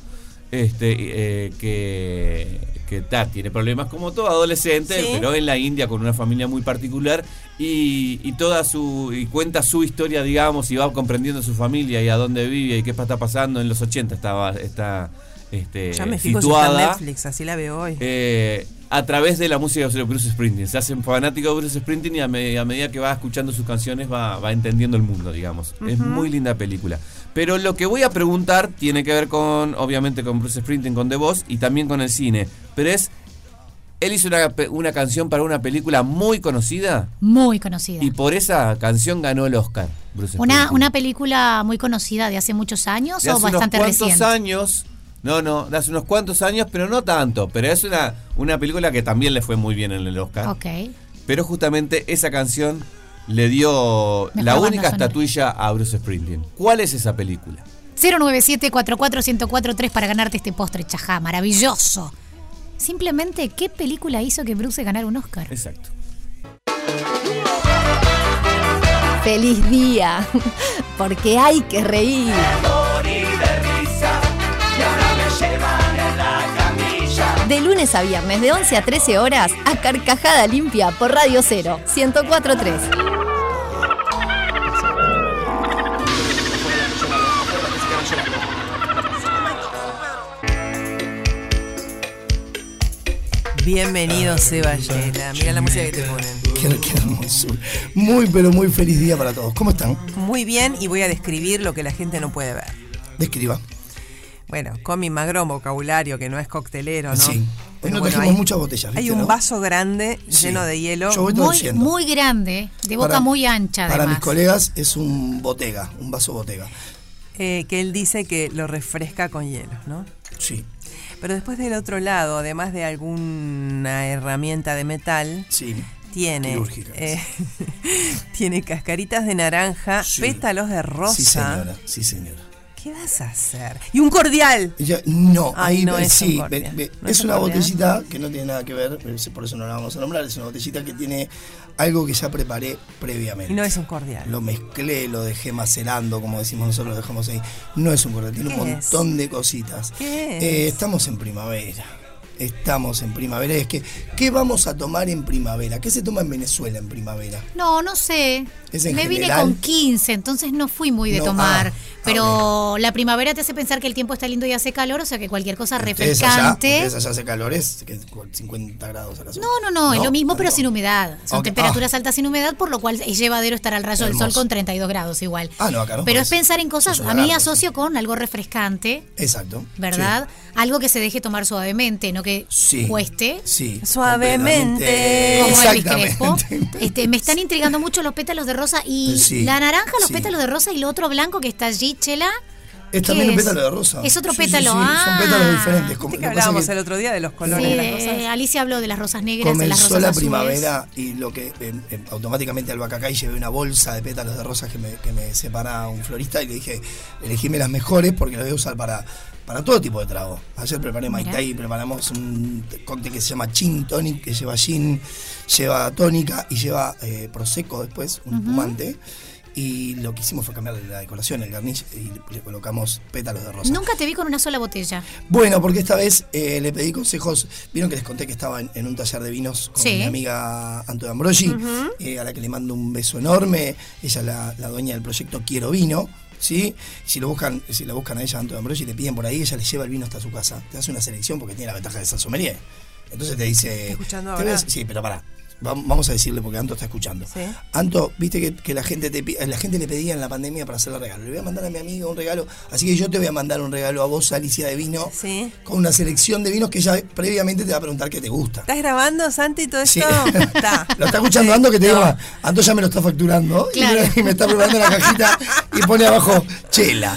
este, eh, que que ta, tiene problemas como todo adolescente, Sí. pero en la India con una familia muy particular y, y toda su y cuenta su historia, digamos, y va comprendiendo su familia y a dónde vive y qué está pasando en los 80 estaba está este, Ya me fijo si está en situada Netflix, así la veo hoy. eh, a través de la música de Bruce Springsteen. Se hacen fanáticos de Bruce Springsteen y a, me- a medida que va escuchando sus canciones va, va entendiendo el mundo, digamos. Es muy linda película. Pero lo que voy a preguntar tiene que ver con, obviamente, con Bruce Springsteen, con The Voz y también con el cine. Pero es, él hizo una, una canción para una película muy conocida Muy conocida. y por esa canción ganó el Oscar. Bruce Una, una película muy conocida de hace muchos años de o hace bastante unos cuantos reciente. años. No, no, de hace unos cuantos años, pero no tanto. Pero es una, una película que también le fue muy bien en el Oscar. Ok. Pero justamente esa canción le dio Mejor la única estatuilla a Bruce Springsteen. ¿Cuál es esa película? 097-44-1043 para ganarte este postre chajá, maravilloso. Simplemente, ¿qué película hizo que Bruce ganara un Oscar? Exacto. ¡Feliz día! Porque hay que reír. De lunes a viernes, de 11 a 13 horas, a Carcajada Limpia por Radio 0, 1043. Bienvenido, Seba Yela. Mira la música que te ponen. Qué, qué hermosura. Muy, pero muy feliz día para todos. ¿Cómo están? Muy bien, y voy a describir lo que la gente no puede ver. Describa. Bueno, con mi magro vocabulario, que no es coctelero, ¿no? Sí. Hoy no bueno, trajimos hay- muchas botellas, Hay ¿viste, un no? vaso grande Sí. lleno de hielo. Yo voy Muy, muy grande, de boca Para- muy ancha Para mis colegas es un botega, un vaso botega. eh, que él dice que lo refresca con hielo, ¿no? Sí. Pero después del otro lado, además de alguna herramienta de metal, tiene eh, tiene cascaritas de naranja, Sí. pétalos de rosa. Sí, señora. Sí, señora. ¿Qué vas a hacer? Y un cordial. No, Ay, ahí no es sí, un No es es un una cordial. botellita que no tiene nada que ver, eh, por eso no la vamos a nombrar, es una botellita que tiene algo que ya preparé previamente. Y no es un cordial. Lo mezclé, lo dejé macerando, como decimos nosotros, lo dejamos ahí. No es un cordial, tiene un montón de cositas. ¿Qué es? Eh, estamos en primavera. Estamos en primavera. Es que, ¿qué vamos a tomar en primavera? ¿Qué se toma en Venezuela en primavera? No, no sé. ¿Es en Me vine general? con 15, entonces no fui muy de No, tomar. ah, pero la primavera te hace pensar que el tiempo está lindo y hace calor, o sea que cualquier cosa allá, refrescante. ustedes allá hace calores, que 50 grados a la No, no, no, es lo mismo, pero sin humedad. Son temperaturas altas sin humedad, por lo cual es llevadero estar al rayo del sol con 32 grados igual. Ah, no, acá no. pero es pensar en cosas, a mí garpa, asocio con algo refrescante, Exacto. ¿verdad? Algo que se deje tomar suavemente, no que Sí. cueste. Sí. Suavemente. Como Elvis. Crespo. Este, me están intrigando mucho los pétalos de rosa y Sí, la naranja, los sí. pétalos de rosa y lo otro blanco que está allí, Chela. Es ¿Qué también un pétalo de rosa. Es otro Sí, pétalo. sí, ah. Son pétalos diferentes. Como, ¿Viste que lo que pasa hablábamos que el otro día de los colores Sí, de las rosas? Alicia habló de las rosas negras, de las comenzó rosas la azules. primavera y lo que eh, eh, automáticamente al Bacacay llevé una bolsa de pétalos de rosas que me, que me separa un florista y le dije, elegime las mejores porque las voy a usar para, para todo tipo de trago. Ayer preparé Mai Mirá. Tai, preparamos un cóctel que se llama Gin Tonic, que lleva gin, lleva tónica y lleva eh, prosecco después, un Ujú. espumante. Y lo que hicimos fue cambiar la decoración, el garnish, y le, colocamos pétalos de rosa. Nunca te vi con una sola botella. Bueno, porque esta vez eh, le pedí consejos. Vieron que les conté que estaba en, en un taller de vinos con Sí. mi amiga Anto Ambrosi, Ujú. eh, a la que le mando un beso enorme. Ella es la, la dueña del proyecto Quiero Vino. ¿Sí? Si lo buscan, si la buscan a ella, Anto Ambrosi, le piden por ahí, ella le lleva el vino hasta su casa. Te hace una selección porque tiene la ventaja de ser sommelier. Entonces te dice. escuchando "¿Te ahora?" ves? Sí, pero pará. Vam- Vamos a decirle porque Anto está escuchando. Sí. Anto, viste que, que la gente te la gente le pedía en la pandemia para hacerle regalo. Le voy a mandar a mi amiga un regalo. Así que yo te voy a mandar un regalo a vos, Alicia de vino, Sí. con una selección de vinos que ella previamente te va a preguntar qué te gusta. ¿Estás grabando, Santi, todo Sí. esto? Está. Lo está escuchando Anto que te digo, Anto ya me lo está facturando y me- y me está preparando la cajita y pone abajo chela.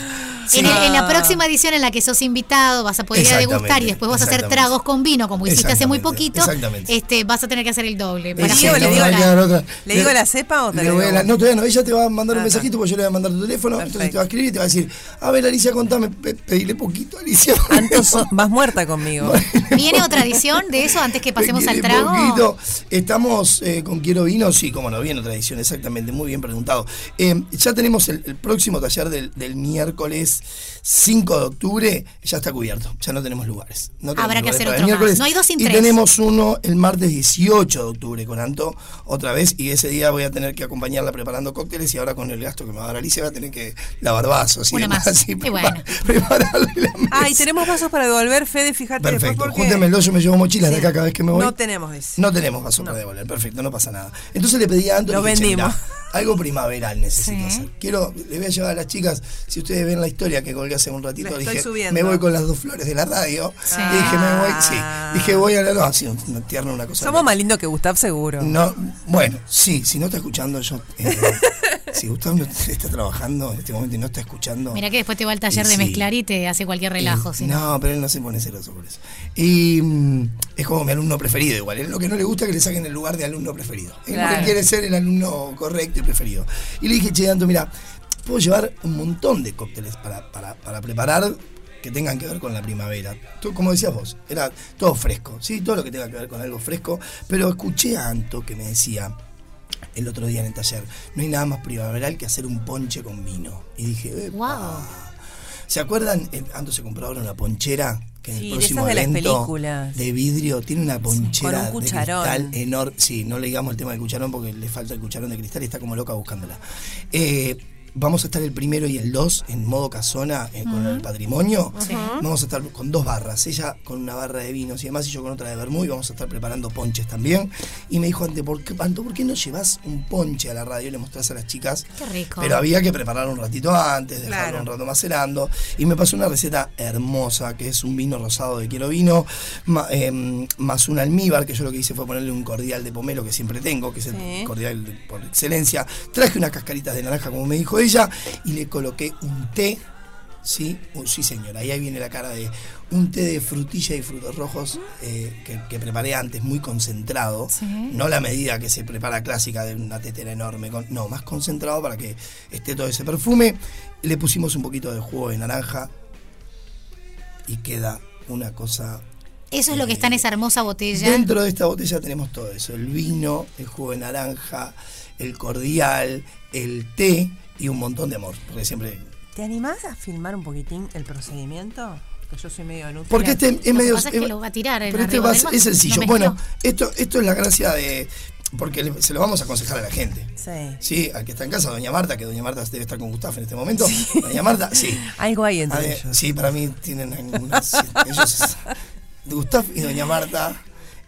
En, el- en la próxima edición en la que sos invitado vas a poder ir a degustar y después vas a hacer tragos con vino, como hiciste hace muy poquito. exactamente. Este, vas a tener que hacer el doble. ¿Le para digo, le digo, otra. ¿Le digo la cepa o te Le la digo? la- no, todavía no. Ella te va a mandar un Ah, mensajito porque yo le voy a mandar tu teléfono. Entonces te va a escribir y te va a decir: A ver, Alicia, contame. pe- Pedile poquito, Alicia. Antes so- vas muerta conmigo. ¿Viene otra edición de eso antes que pasemos al Pedile trago? poquito. Estamos eh, con Quiero Vino, sí, como no, viene otra edición, exactamente, muy bien preguntado. Eh, ya tenemos el, el próximo taller del, del miércoles 5 de octubre, ya está cubierto, ya no tenemos lugares. No tenemos Habrá que hacer otro miércoles. más. No hay dos sin Y tres. tenemos uno el martes 18 de octubre con Anto, otra vez, y ese día voy a tener que acompañarla preparando cócteles y ahora con el gasto que me va a dar Alicia voy a tener que lavar vasos y Una demás, más. y Y bueno. prepararle la mesa. Ah, y tenemos vasos para devolver, Fede, fíjate Perfecto, porque júntemelo, yo me llevo mochilas de acá cada vez que me voy. no tenemos eso. No tenemos vaso para devolver, perfecto, no pasa nada. Entonces le pedí a Anthony Lo vendimos. algo primaveral necesito Sí. hacer. Quiero, le voy a llevar a las chicas, si ustedes ven la historia que colgué hace un ratito, dije, subiendo. me voy con las dos flores de la radio. Sí. Y dije, me voy, sí. Ah. Dije, voy a la no, así, una tierna, una cosa. Somos más lindos que Gustav, seguro. No, bueno, sí, si no está escuchando, yo. eh, si Gustavo no está trabajando en este momento y no está escuchando. Mira que después te va al taller Y de sí. mezclar y te hace cualquier relajo. Eh, no. no, pero él no se pone celoso por eso. Y mm, es como mi alumno preferido igual. Él lo que no le gusta es que le saquen el lugar de alumno preferido. Él, Claro. él quiere ser el alumno correcto preferido. Y le dije, che, Anto, mira, puedo llevar un montón de cócteles para, para, para preparar que tengan que ver con la primavera. Tú, como decías vos, era todo fresco, ¿sí? Todo lo que tenga que ver con algo fresco. Pero escuché a Anto que me decía el otro día en el taller, no hay nada más primaveral que hacer un ponche con vino. Y dije, "Epa". Wow. ¿Se acuerdan? Anto se compró ahora una ponchera que en Sí, el de próximo esas de las evento películas. de vidrio tiene una ponchera con un de cristal enorme. Sí, no le digamos el tema del cucharón porque le falta el cucharón de cristal y está como loca buscándola. Eh, vamos a estar el primero y el dos en modo casona eh, con el patrimonio. Sí. Vamos a estar con dos barras, ella con una barra de vinos y demás, y yo con otra de vermú, y vamos a estar preparando ponches también. Y me dijo, Ante, ¿por qué, Anto, ¿por qué no llevas un ponche a la radio y le mostrás a las chicas? Qué rico. Pero había que preparar un ratito antes, dejarlo Claro. un rato macerando. Y me pasó una receta hermosa, que es un vino rosado de quiero vino, ma- em, más un almíbar, que yo lo que hice fue ponerle un cordial de pomelo que siempre tengo, que es el cordial por excelencia. Traje unas cascaritas de naranja, como me dijo y le coloqué un té. Sí, sí señora, y ahí viene la cara de un té de frutilla y frutos rojos eh, que, que preparé antes, muy concentrado. Sí. No la medida que se prepara clásica de una tetera enorme, con- no, más concentrado para que esté todo ese perfume. Le pusimos un poquito de jugo de naranja y queda una cosa. Eso es lo que está en esa hermosa botella. Dentro de esta botella tenemos todo eso: el vino, el jugo de naranja, el cordial, el té y un montón de amor. Porque siempre. ¿Te animás a filmar un poquitín el procedimiento? Que yo soy medio inútil. Porque este es Lo que medio. pasa es que lo va a tirar en Pero este va- es sencillo. Bueno, esto, esto es la gracia de. Porque se lo vamos a aconsejar a la gente. Sí. Sí, al que está en casa, doña Marta, que doña Marta debe estar con Gustavo en este momento. Doña Marta, sí. Algo hay entre A ver, ellos. Sí, para mí tienen algunas. ellos Gustavo y doña Marta.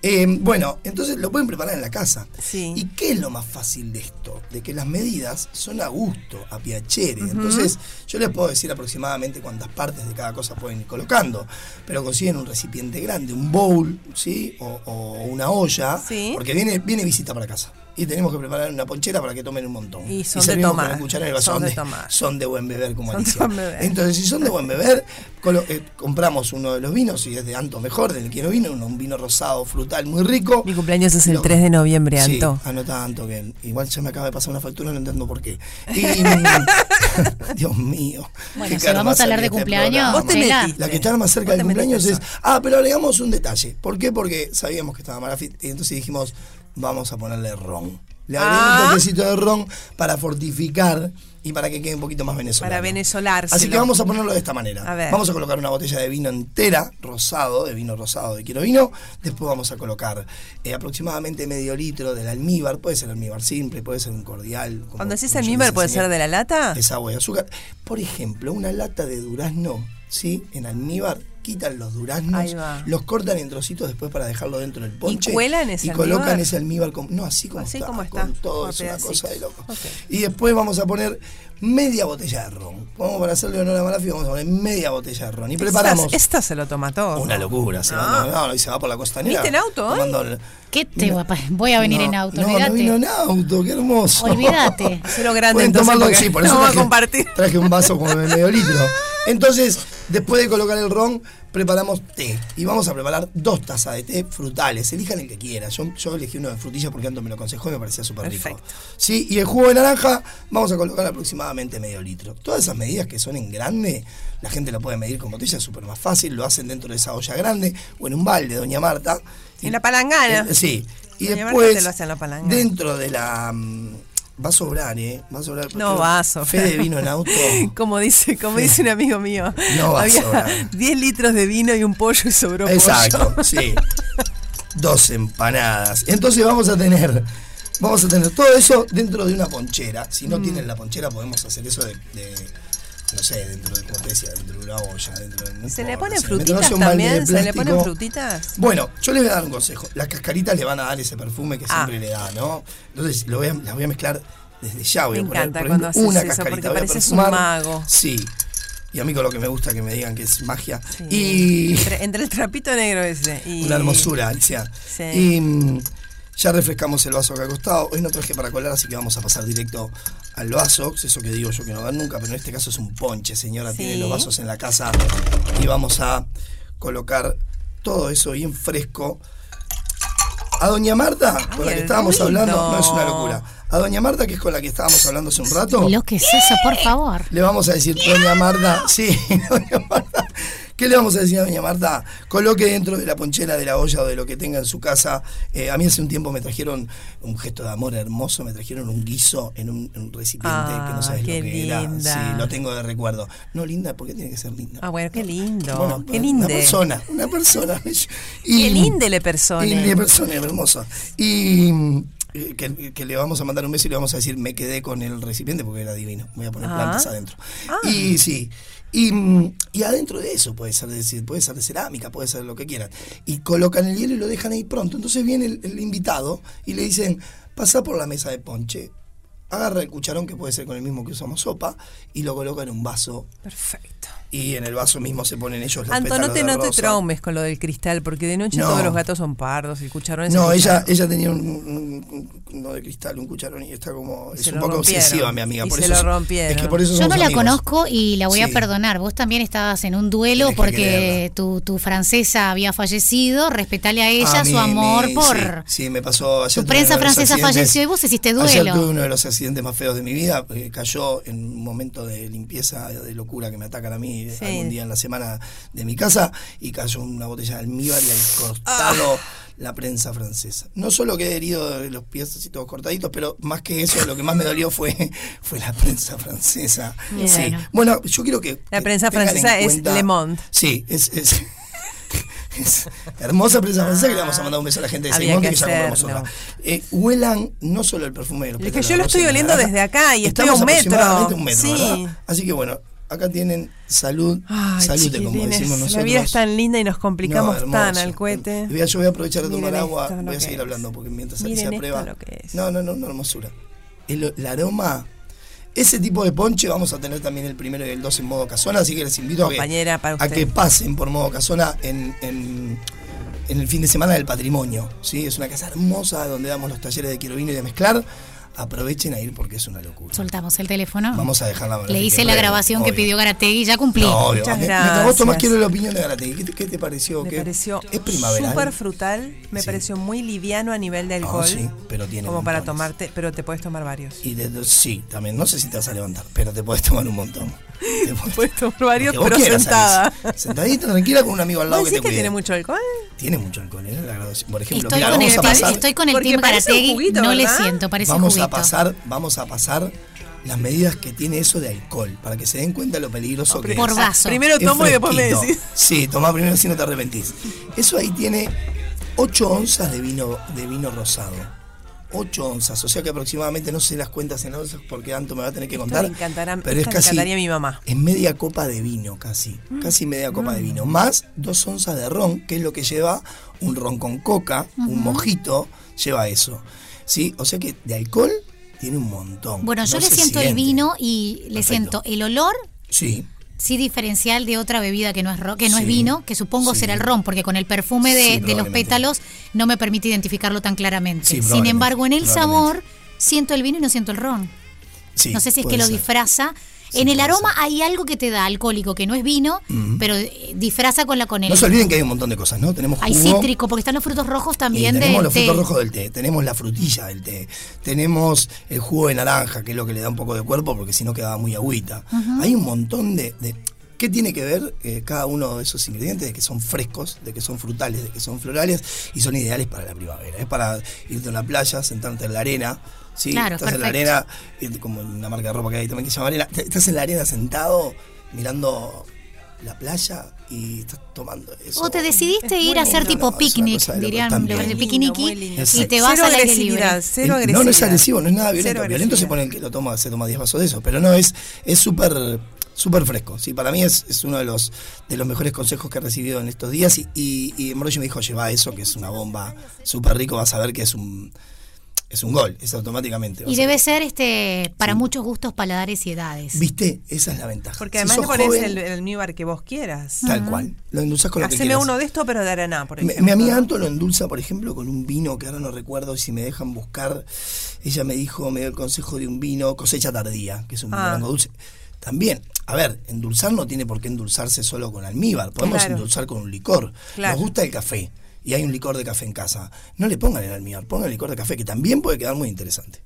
Eh, bueno, entonces lo pueden preparar en la casa. Sí. ¿Y qué es lo más fácil de esto? De que las medidas son a gusto, a piacere. Entonces, yo les puedo decir aproximadamente cuántas partes de cada cosa pueden ir colocando. Pero consiguen un recipiente grande, un bowl, ¿sí? O, o una olla. Sí. Porque viene, viene visita para casa. Y tenemos que preparar una ponchera para que tomen un montón. Y son de servimos tomar. con el cuchara en el vaso. Son de de- tomar. son de buen beber como Son de Alicia. beber. Entonces, si son de buen beber, colo- eh, compramos uno de los vinos, y es de Anto mejor, del quiero vino, un, un vino rosado, frutal, muy rico. Mi cumpleaños es el Lo- 3 de noviembre, Sí, Anto. anota Anto, que igual ya me acaba de pasar una factura, no entiendo por qué. Y, Dios mío. Bueno, si vamos va a hablar de este cumpleaños. Vos te. La que está más cerca del cumpleaños es. Ah, pero agregamos un detalle. ¿Por qué? Porque sabíamos que estaba Malafit y entonces dijimos, vamos a ponerle ron. Le Ah. un toquecito de ron para fortificar y para que quede un poquito más venezolano. Para venezolárselo. Así que vamos a ponerlo de esta manera. A ver. Vamos a colocar una botella de vino entera, rosado, de vino rosado de quiero vino. Después vamos a colocar eh, aproximadamente medio litro del almíbar. Puede ser almíbar simple, puede ser un cordial. Cuando decís almíbar, ¿puede ser de la lata? Es agua y azúcar. Por ejemplo, una lata de durazno, ¿sí? En almíbar, quitan los duraznos, los cortan en trocitos después para dejarlo dentro del ponche. cuelan ese Y colocan almíbar? ese almíbar, con, no así como Así está, como está, con todo, es una cosa de loco. Y después vamos a poner media botella de ron. Vamos para hacerle honor a Malafi, vamos a poner media botella de ron. Y preparamos Esta, se lo toma todo. una locura. Se, No. va, no, no, y se va por la costanera. ¿Viste en auto el- ¿Qué te va a pa- Voy a venir No, en auto, no, olvídate. no vino en auto, qué hermoso. Olvídate. Hacelo grande Pueden entonces tomarlo, sí, por no vamos a traje, compartir. traje un vaso como de medio litro. Entonces, después de colocar el ron, preparamos té. Y vamos a preparar dos tazas de té frutales. Elijan el que quieran. Yo, yo elegí uno de frutillas porque Anto me lo aconsejó y me parecía súper rico. Sí, y el jugo de naranja vamos a colocar aproximadamente medio litro. Todas esas medidas que son en grande, la gente lo puede medir con botella, es súper más fácil. Lo hacen dentro de esa olla grande o en un balde, doña Marta. En la palangana. Eh, sí. Y Doña Marta después, lo la palangana. dentro de la... Va a sobrar, ¿eh? Va a sobrar. No va a sobrar. Fede vino en auto. Como dice, como dice un amigo mío. No va a sobrar. 10 litros de vino y un pollo y sobró Exacto, pollo. sí. Dos empanadas. Entonces vamos a tener, vamos a tener todo eso dentro de una ponchera. Si no Mm. tienen la ponchera, podemos hacer eso de, de, no sé, dentro de, como decía, dentro de una olla, dentro de. no ¿Se le ponen frutitas un también? ¿Se le ponen frutitas? Bueno, yo les voy a dar un consejo. Las cascaritas le van a dar ese perfume que Ah. siempre le da, ¿no? Entonces lo voy a- las voy a mezclar desde ya. Voy Me a poner, encanta por cuando ejemplo, haces una eso, cascarita. porque pareces un mago. Sí. Y a mí con lo que me gusta que me digan que es magia. Sí. Y Entre, entre el trapito negro ese y... una hermosura, Alicia. Sí. Y mm, ya refrescamos el vaso acá acostado. Hoy no traje para colar, así que vamos a pasar directo al vaso. Es eso que digo yo que no dan nunca, pero en este caso es un ponche, señora. Sí. Tiene los vasos en la casa. Y vamos a colocar todo eso bien fresco. A doña Marta, con la que estábamos lindo. hablando, no es una locura. A doña Marta, que es con la que estábamos hablando hace un rato. Lo que es eso, por favor. Le vamos a decir, doña Marta, sí, doña Marta. ¿Qué le vamos a decir a doña Marta? Coloque dentro de la ponchera de la olla o de lo que tenga en su casa. Eh, a mí hace un tiempo me trajeron un gesto de amor hermoso, me trajeron un guiso en un, en un recipiente que no Ah, sabes lo que era. linda. Sí, lo tengo de recuerdo. No, linda, ¿por qué tiene que ser linda? Ah, bueno, qué lindo. Bueno, qué Una lindo. persona, una persona. Qué linda le persona. Y le persona, hermosa. Y eh, que, que le vamos a mandar un beso y le vamos a decir, me quedé con el recipiente porque era divino. Voy a poner Ah. plantas adentro. Ah. Y sí. Y, y adentro de eso puede ser, de, puede ser de cerámica, puede ser lo que quieran. Y colocan el hielo y lo dejan ahí pronto. Entonces viene el, el invitado y le dicen, pasa por la mesa de ponche, agarra el cucharón que puede ser con el mismo que usamos sopa y lo coloca en un vaso. Perfecto. Y en el vaso mismo se ponen ellos los Anto, no te, de no te traumes con lo del cristal, porque de noche No. todos los gatos son pardos, el cucharón es No, el ella, ella tenía un, un- un- no de cristal, un cucharón y está como. Y Es un poco rompieron. obsesiva, mi amiga. Y por se eso lo rompieron. Es que por eso Yo no la amigos. conozco y la voy a perdonar. Vos también estabas en un duelo Tenés porque tu, tu francesa había fallecido. Respetale a ella A mí su amor por. Sí, sí, me pasó. ayer Tu prensa francesa falleció y vos hiciste Ayer duelo. tuve uno de los accidentes más feos de mi vida. cayó en un momento de limpieza, de locura que me atacan a mí Sí. algún día en la semana de mi casa. Y cayó una botella de almíbar y al cortado. La prensa francesa. No solo quedé herido de los pies así todos cortaditos, pero más que eso, lo que más me dolió fue, fue la prensa francesa. Bien. Sí. Bueno, yo quiero que. La prensa francesa es cuenta- Le Monde. Sí, es, es, es hermosa prensa francesa que le vamos a mandar un beso a la gente de Simón que, que ya compramos otra. Eh, huelan no solo el perfume de los Es que yo lo estoy oliendo desde acá y estoy a estamos un metro. un metro. Así que bueno, acá tienen salud, Ay, salute como decimos nosotros. La vida es tan linda y nos complicamos No, tan al cohete. A- Yo voy a aprovechar de tomar agua, esto, voy a seguir hablando porque mientras Alicia prueba. No, no, no, una hermosura. El, el aroma, ese tipo de ponche vamos a tener también el primero y el 2 en modo casona, así que les invito a que, a pasen por modo casona en, en, en el fin de semana del patrimonio. ¿sí? Es una casa hermosa donde damos los talleres de quiero vino y de mezclar. Aprovechen a ir porque es una locura. Soltamos el teléfono. Vamos a dejarla Le hice la grabación que pidió Garategui, ya cumplí. No, obvio. Muchas Me- Mientras vos tomás, gracias. quiero la opinión de Garategui. ¿Qué te, qué te pareció? Me ¿Qué- pareció es primavera. súper frutal, me pareció muy liviano a nivel de alcohol. sí, pero tiene Como para tomarte, pero te puedes tomar varios. Y de, sí, también. No sé si te vas a levantar, pero te puedes tomar un montón. Puedes, tomar varios, pero quieras, sentada. Alice. Sentadita, tranquila, con un amigo al lado ¿Vos que te que cuide. tiene mucho alcohol? Tiene mucho alcohol, ¿eh? La. Por ejemplo, Estoy mira, con, el vamos a team, pasar, estoy con el team Garategui, juguito, no le siento, parece vamos juguito. a pasar, vamos a pasar las medidas que tiene eso de alcohol, para que se den cuenta lo peligroso que Por es. vaso. Primero tomo y después me decís. Sí, toma primero si no te arrepentís. Eso ahí tiene 8 onzas de vino, de vino rosado. 8 onzas, o sea que aproximadamente no sé las cuentas en onzas porque Anto me va a tener que Esto contar. le encantará, pero es casi encantaría a mi mamá. es media copa de vino casi, casi media copa de vino, más dos onzas de ron, que es lo que lleva un ron con coca, un mojito, lleva eso. ¿Sí? O sea que de alcohol tiene un montón. Bueno, yo le siento el vino y le Perfecto. siento el olor, Sí, sí diferencial de otra bebida que no es ro- que no es vino, que supongo Sí. será el ron, porque con el perfume de, Sí, de los pétalos no me permite identificarlo tan claramente. Sin embargo, en el sabor siento el vino y no siento el ron. no sé si es que lo disfraza. En el aroma hay algo que te da alcohólico, que no es vino, pero eh, disfraza con la con el. No se olviden que hay un montón de cosas, ¿no? Tenemos Hay jugo, cítrico, porque están los frutos rojos y también tenemos del los té. frutos rojos del té, tenemos la frutilla del té, tenemos el jugo de naranja, que es lo que le da un poco de cuerpo, porque si no quedaba muy agüita. Hay un montón de, de- ¿Qué tiene que ver eh, cada uno de esos ingredientes? De que son frescos, de que son frutales, de que son florales y son ideales para la primavera. Es para irte a una playa, sentarte en la arena. ¿Sí? Claro, estás en la arena, irte como en una marca de ropa que hay también que se llama arena. Estás en la arena sentado mirando la playa y estás tomando eso. O te decidiste ir a hacer No, tipo no, picnic, dirían los de piquiniqui, y te vas Cero al aire agresividad, libre. cero Eh, no, no es agresividad. agresivo, no es nada violento. Violento se pone el que lo toma, se toma 10 vasos de eso, pero no, es es súper súper fresco. Sí, para mí es, es uno de los de los mejores consejos que he recibido en estos días y, y, y me dijo, lleva eso, que es una bomba súper rico, vas a ver que es un es un gol, es automáticamente. Y debe ser este para muchos gustos, paladares y edades. ¿Viste? Esa es la ventaja. Porque Si además sos le pones joven, el, el almíbar que vos quieras. Tal cual. Lo endulzás con lo que Haceme quieras. uno de esto, pero de araná, por Mi, ejemplo. mi amiga Anto lo endulza, por ejemplo, con un vino que ahora no recuerdo si me dejan buscar. Ella me dijo, me dio el consejo de un vino cosecha tardía, que es un vino Ah. blanco dulce. También, a ver, endulzar no tiene por qué endulzarse solo con almíbar. Podemos Claro. endulzar con un licor. Claro. Nos gusta el café y hay un licor de café en casa. No le pongan el almíbar, pongan el licor de café, que también puede quedar muy interesante.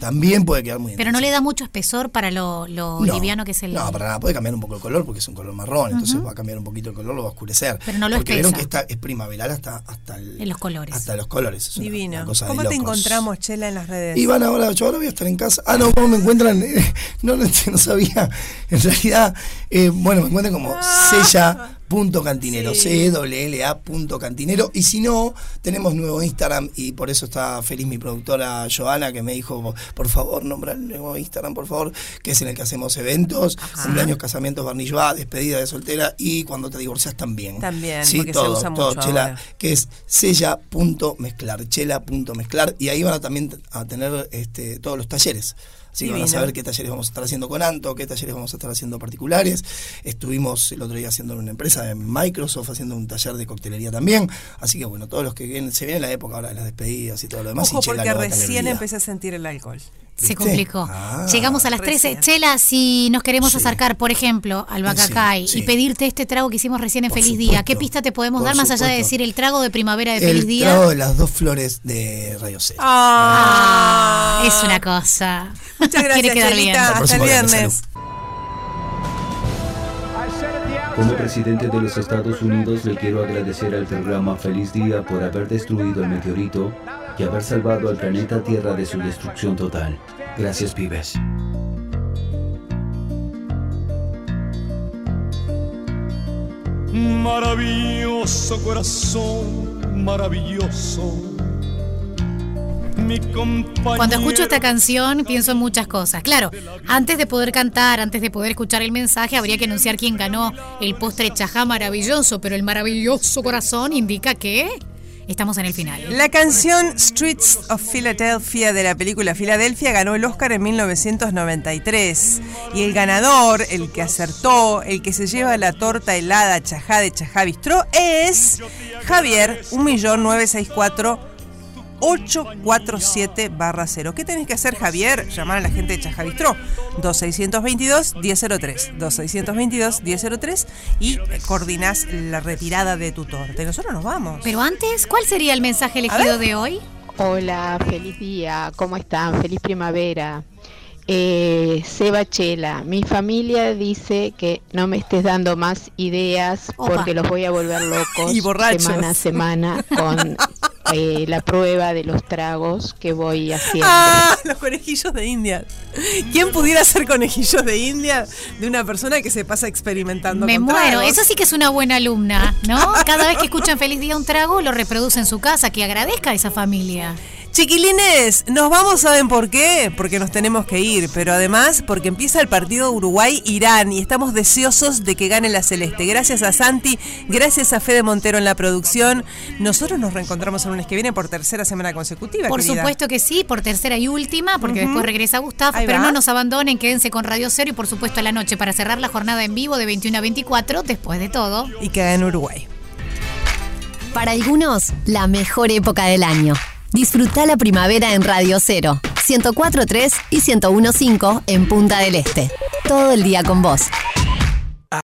También puede quedar muy Pero no le da mucho espesor para lo, lo No, liviano que es el. No, para nada, puede cambiar un poco el color porque es un color marrón, entonces va a cambiar un poquito el color, lo va a oscurecer. Pero no lo Porque vieron espesa. que está, es primaveral hasta, hasta, el- En los colores. hasta los colores. Es Divino. una cosa de ¿Cómo te encontramos, Chela, en las redes? Y van ahora, yo ahora voy a estar en casa. Ah, no, ¿cómo me encuentran? No, no, no sabía. En realidad, eh, bueno, me encuentran como sella.cantinero, C-L-L-A.cantinero. Y si no, tenemos nuevo Instagram y por eso está feliz mi productora Joana que me dijo, por favor, nombra el nuevo Instagram, por favor, que es en el que hacemos eventos, cumpleaños, casamientos, barnilloa, despedida de soltera y cuando te divorcias también. También, sí, porque se todo, usa todo, mucho Chela, ahora. que es sella.mezclar, chela.mezclar, y ahí van a también a tener este, todos los talleres. Así que van a saber qué talleres vamos a estar haciendo con Anto, qué talleres vamos a estar haciendo particulares. Estuvimos el otro día haciendo en una empresa de Microsoft, haciendo un taller de coctelería también. Así que bueno, todos los que vienen, se viene la época ahora de las despedidas y todo lo demás. Ojo, y porque recién empecé a sentir el alcohol. Se complicó. Ah, Llegamos a las 13. recién. Chela, si nos queremos acercar, por ejemplo, al Bacacay sí. y pedirte este trago que hicimos recién en Por Feliz Día, ¿qué pista te podemos dar más allá de decir el trago de primavera de Feliz El Día? trago de las dos flores de Radio C. Ah, es una cosa. Muchas gracias, Quiere quedar bien. Chelita. Hasta el próximo viernes, viernes. Como presidente de los Estados Unidos le quiero agradecer al programa Feliz Día por haber destruido el meteorito y haber salvado al planeta Tierra de su destrucción total. Gracias, pibes. Maravilloso corazón, maravilloso. Mi compañero. Cuando escucho esta canción pienso en muchas cosas. Claro, antes de poder cantar, antes de poder escuchar el mensaje, habría que anunciar quién ganó el postre chajá maravilloso, pero el maravilloso corazón indica que estamos en el final. La canción Streets of Philadelphia de la película Filadelfia ganó el Oscar en 1993. Y el ganador, el que acertó, el que se lleva la torta helada chajá de Chajá Bistró es Javier 1.964. 847-0. ¿Qué tenés que hacer, Javier? Llamar a la gente de Chajá Bistró. 2622-1003. 2622-1003 y eh, coordinás la retirada de tu torta. Y nosotros nos vamos. Pero antes, ¿cuál sería el mensaje elegido de hoy? Hola, feliz día, ¿cómo están? Feliz primavera. Eh, Seba Chela, mi familia dice que no me estés dando más ideas Opa. porque los voy a volver locos Y borrachos. semana a semana con eh, la prueba de los tragos que voy haciendo. Ah, los conejillos de India. ¿Quién pudiera ser conejillos de India de una persona que se pasa experimentando Me con muero. tragos? Eso sí que es una buena alumna, ¿no? Cada vez que escuchan Feliz Día un trago, lo reproduce en su casa. Que agradezca a esa familia. Chiquilines, nos vamos, ¿saben por qué? Porque nos tenemos que ir, pero además porque empieza el partido Uruguay-Irán y estamos deseosos de que gane la Celeste. Gracias a Santi, gracias a Fede Montero en la producción. Nosotros nos reencontramos el lunes que viene por tercera semana consecutiva. Por querida. supuesto que sí, por tercera y última, porque después regresa Gustavo. Pero no nos abandonen, quédense con Radio Cero y por supuesto a la noche para cerrar la jornada en vivo de 21 a 24, después de todo. Y que gane Uruguay. Para algunos, la mejor época del año. Disfruta la primavera en Radio Cero, 104.3 y 101.5 en Punta del Este. todo el día con vos.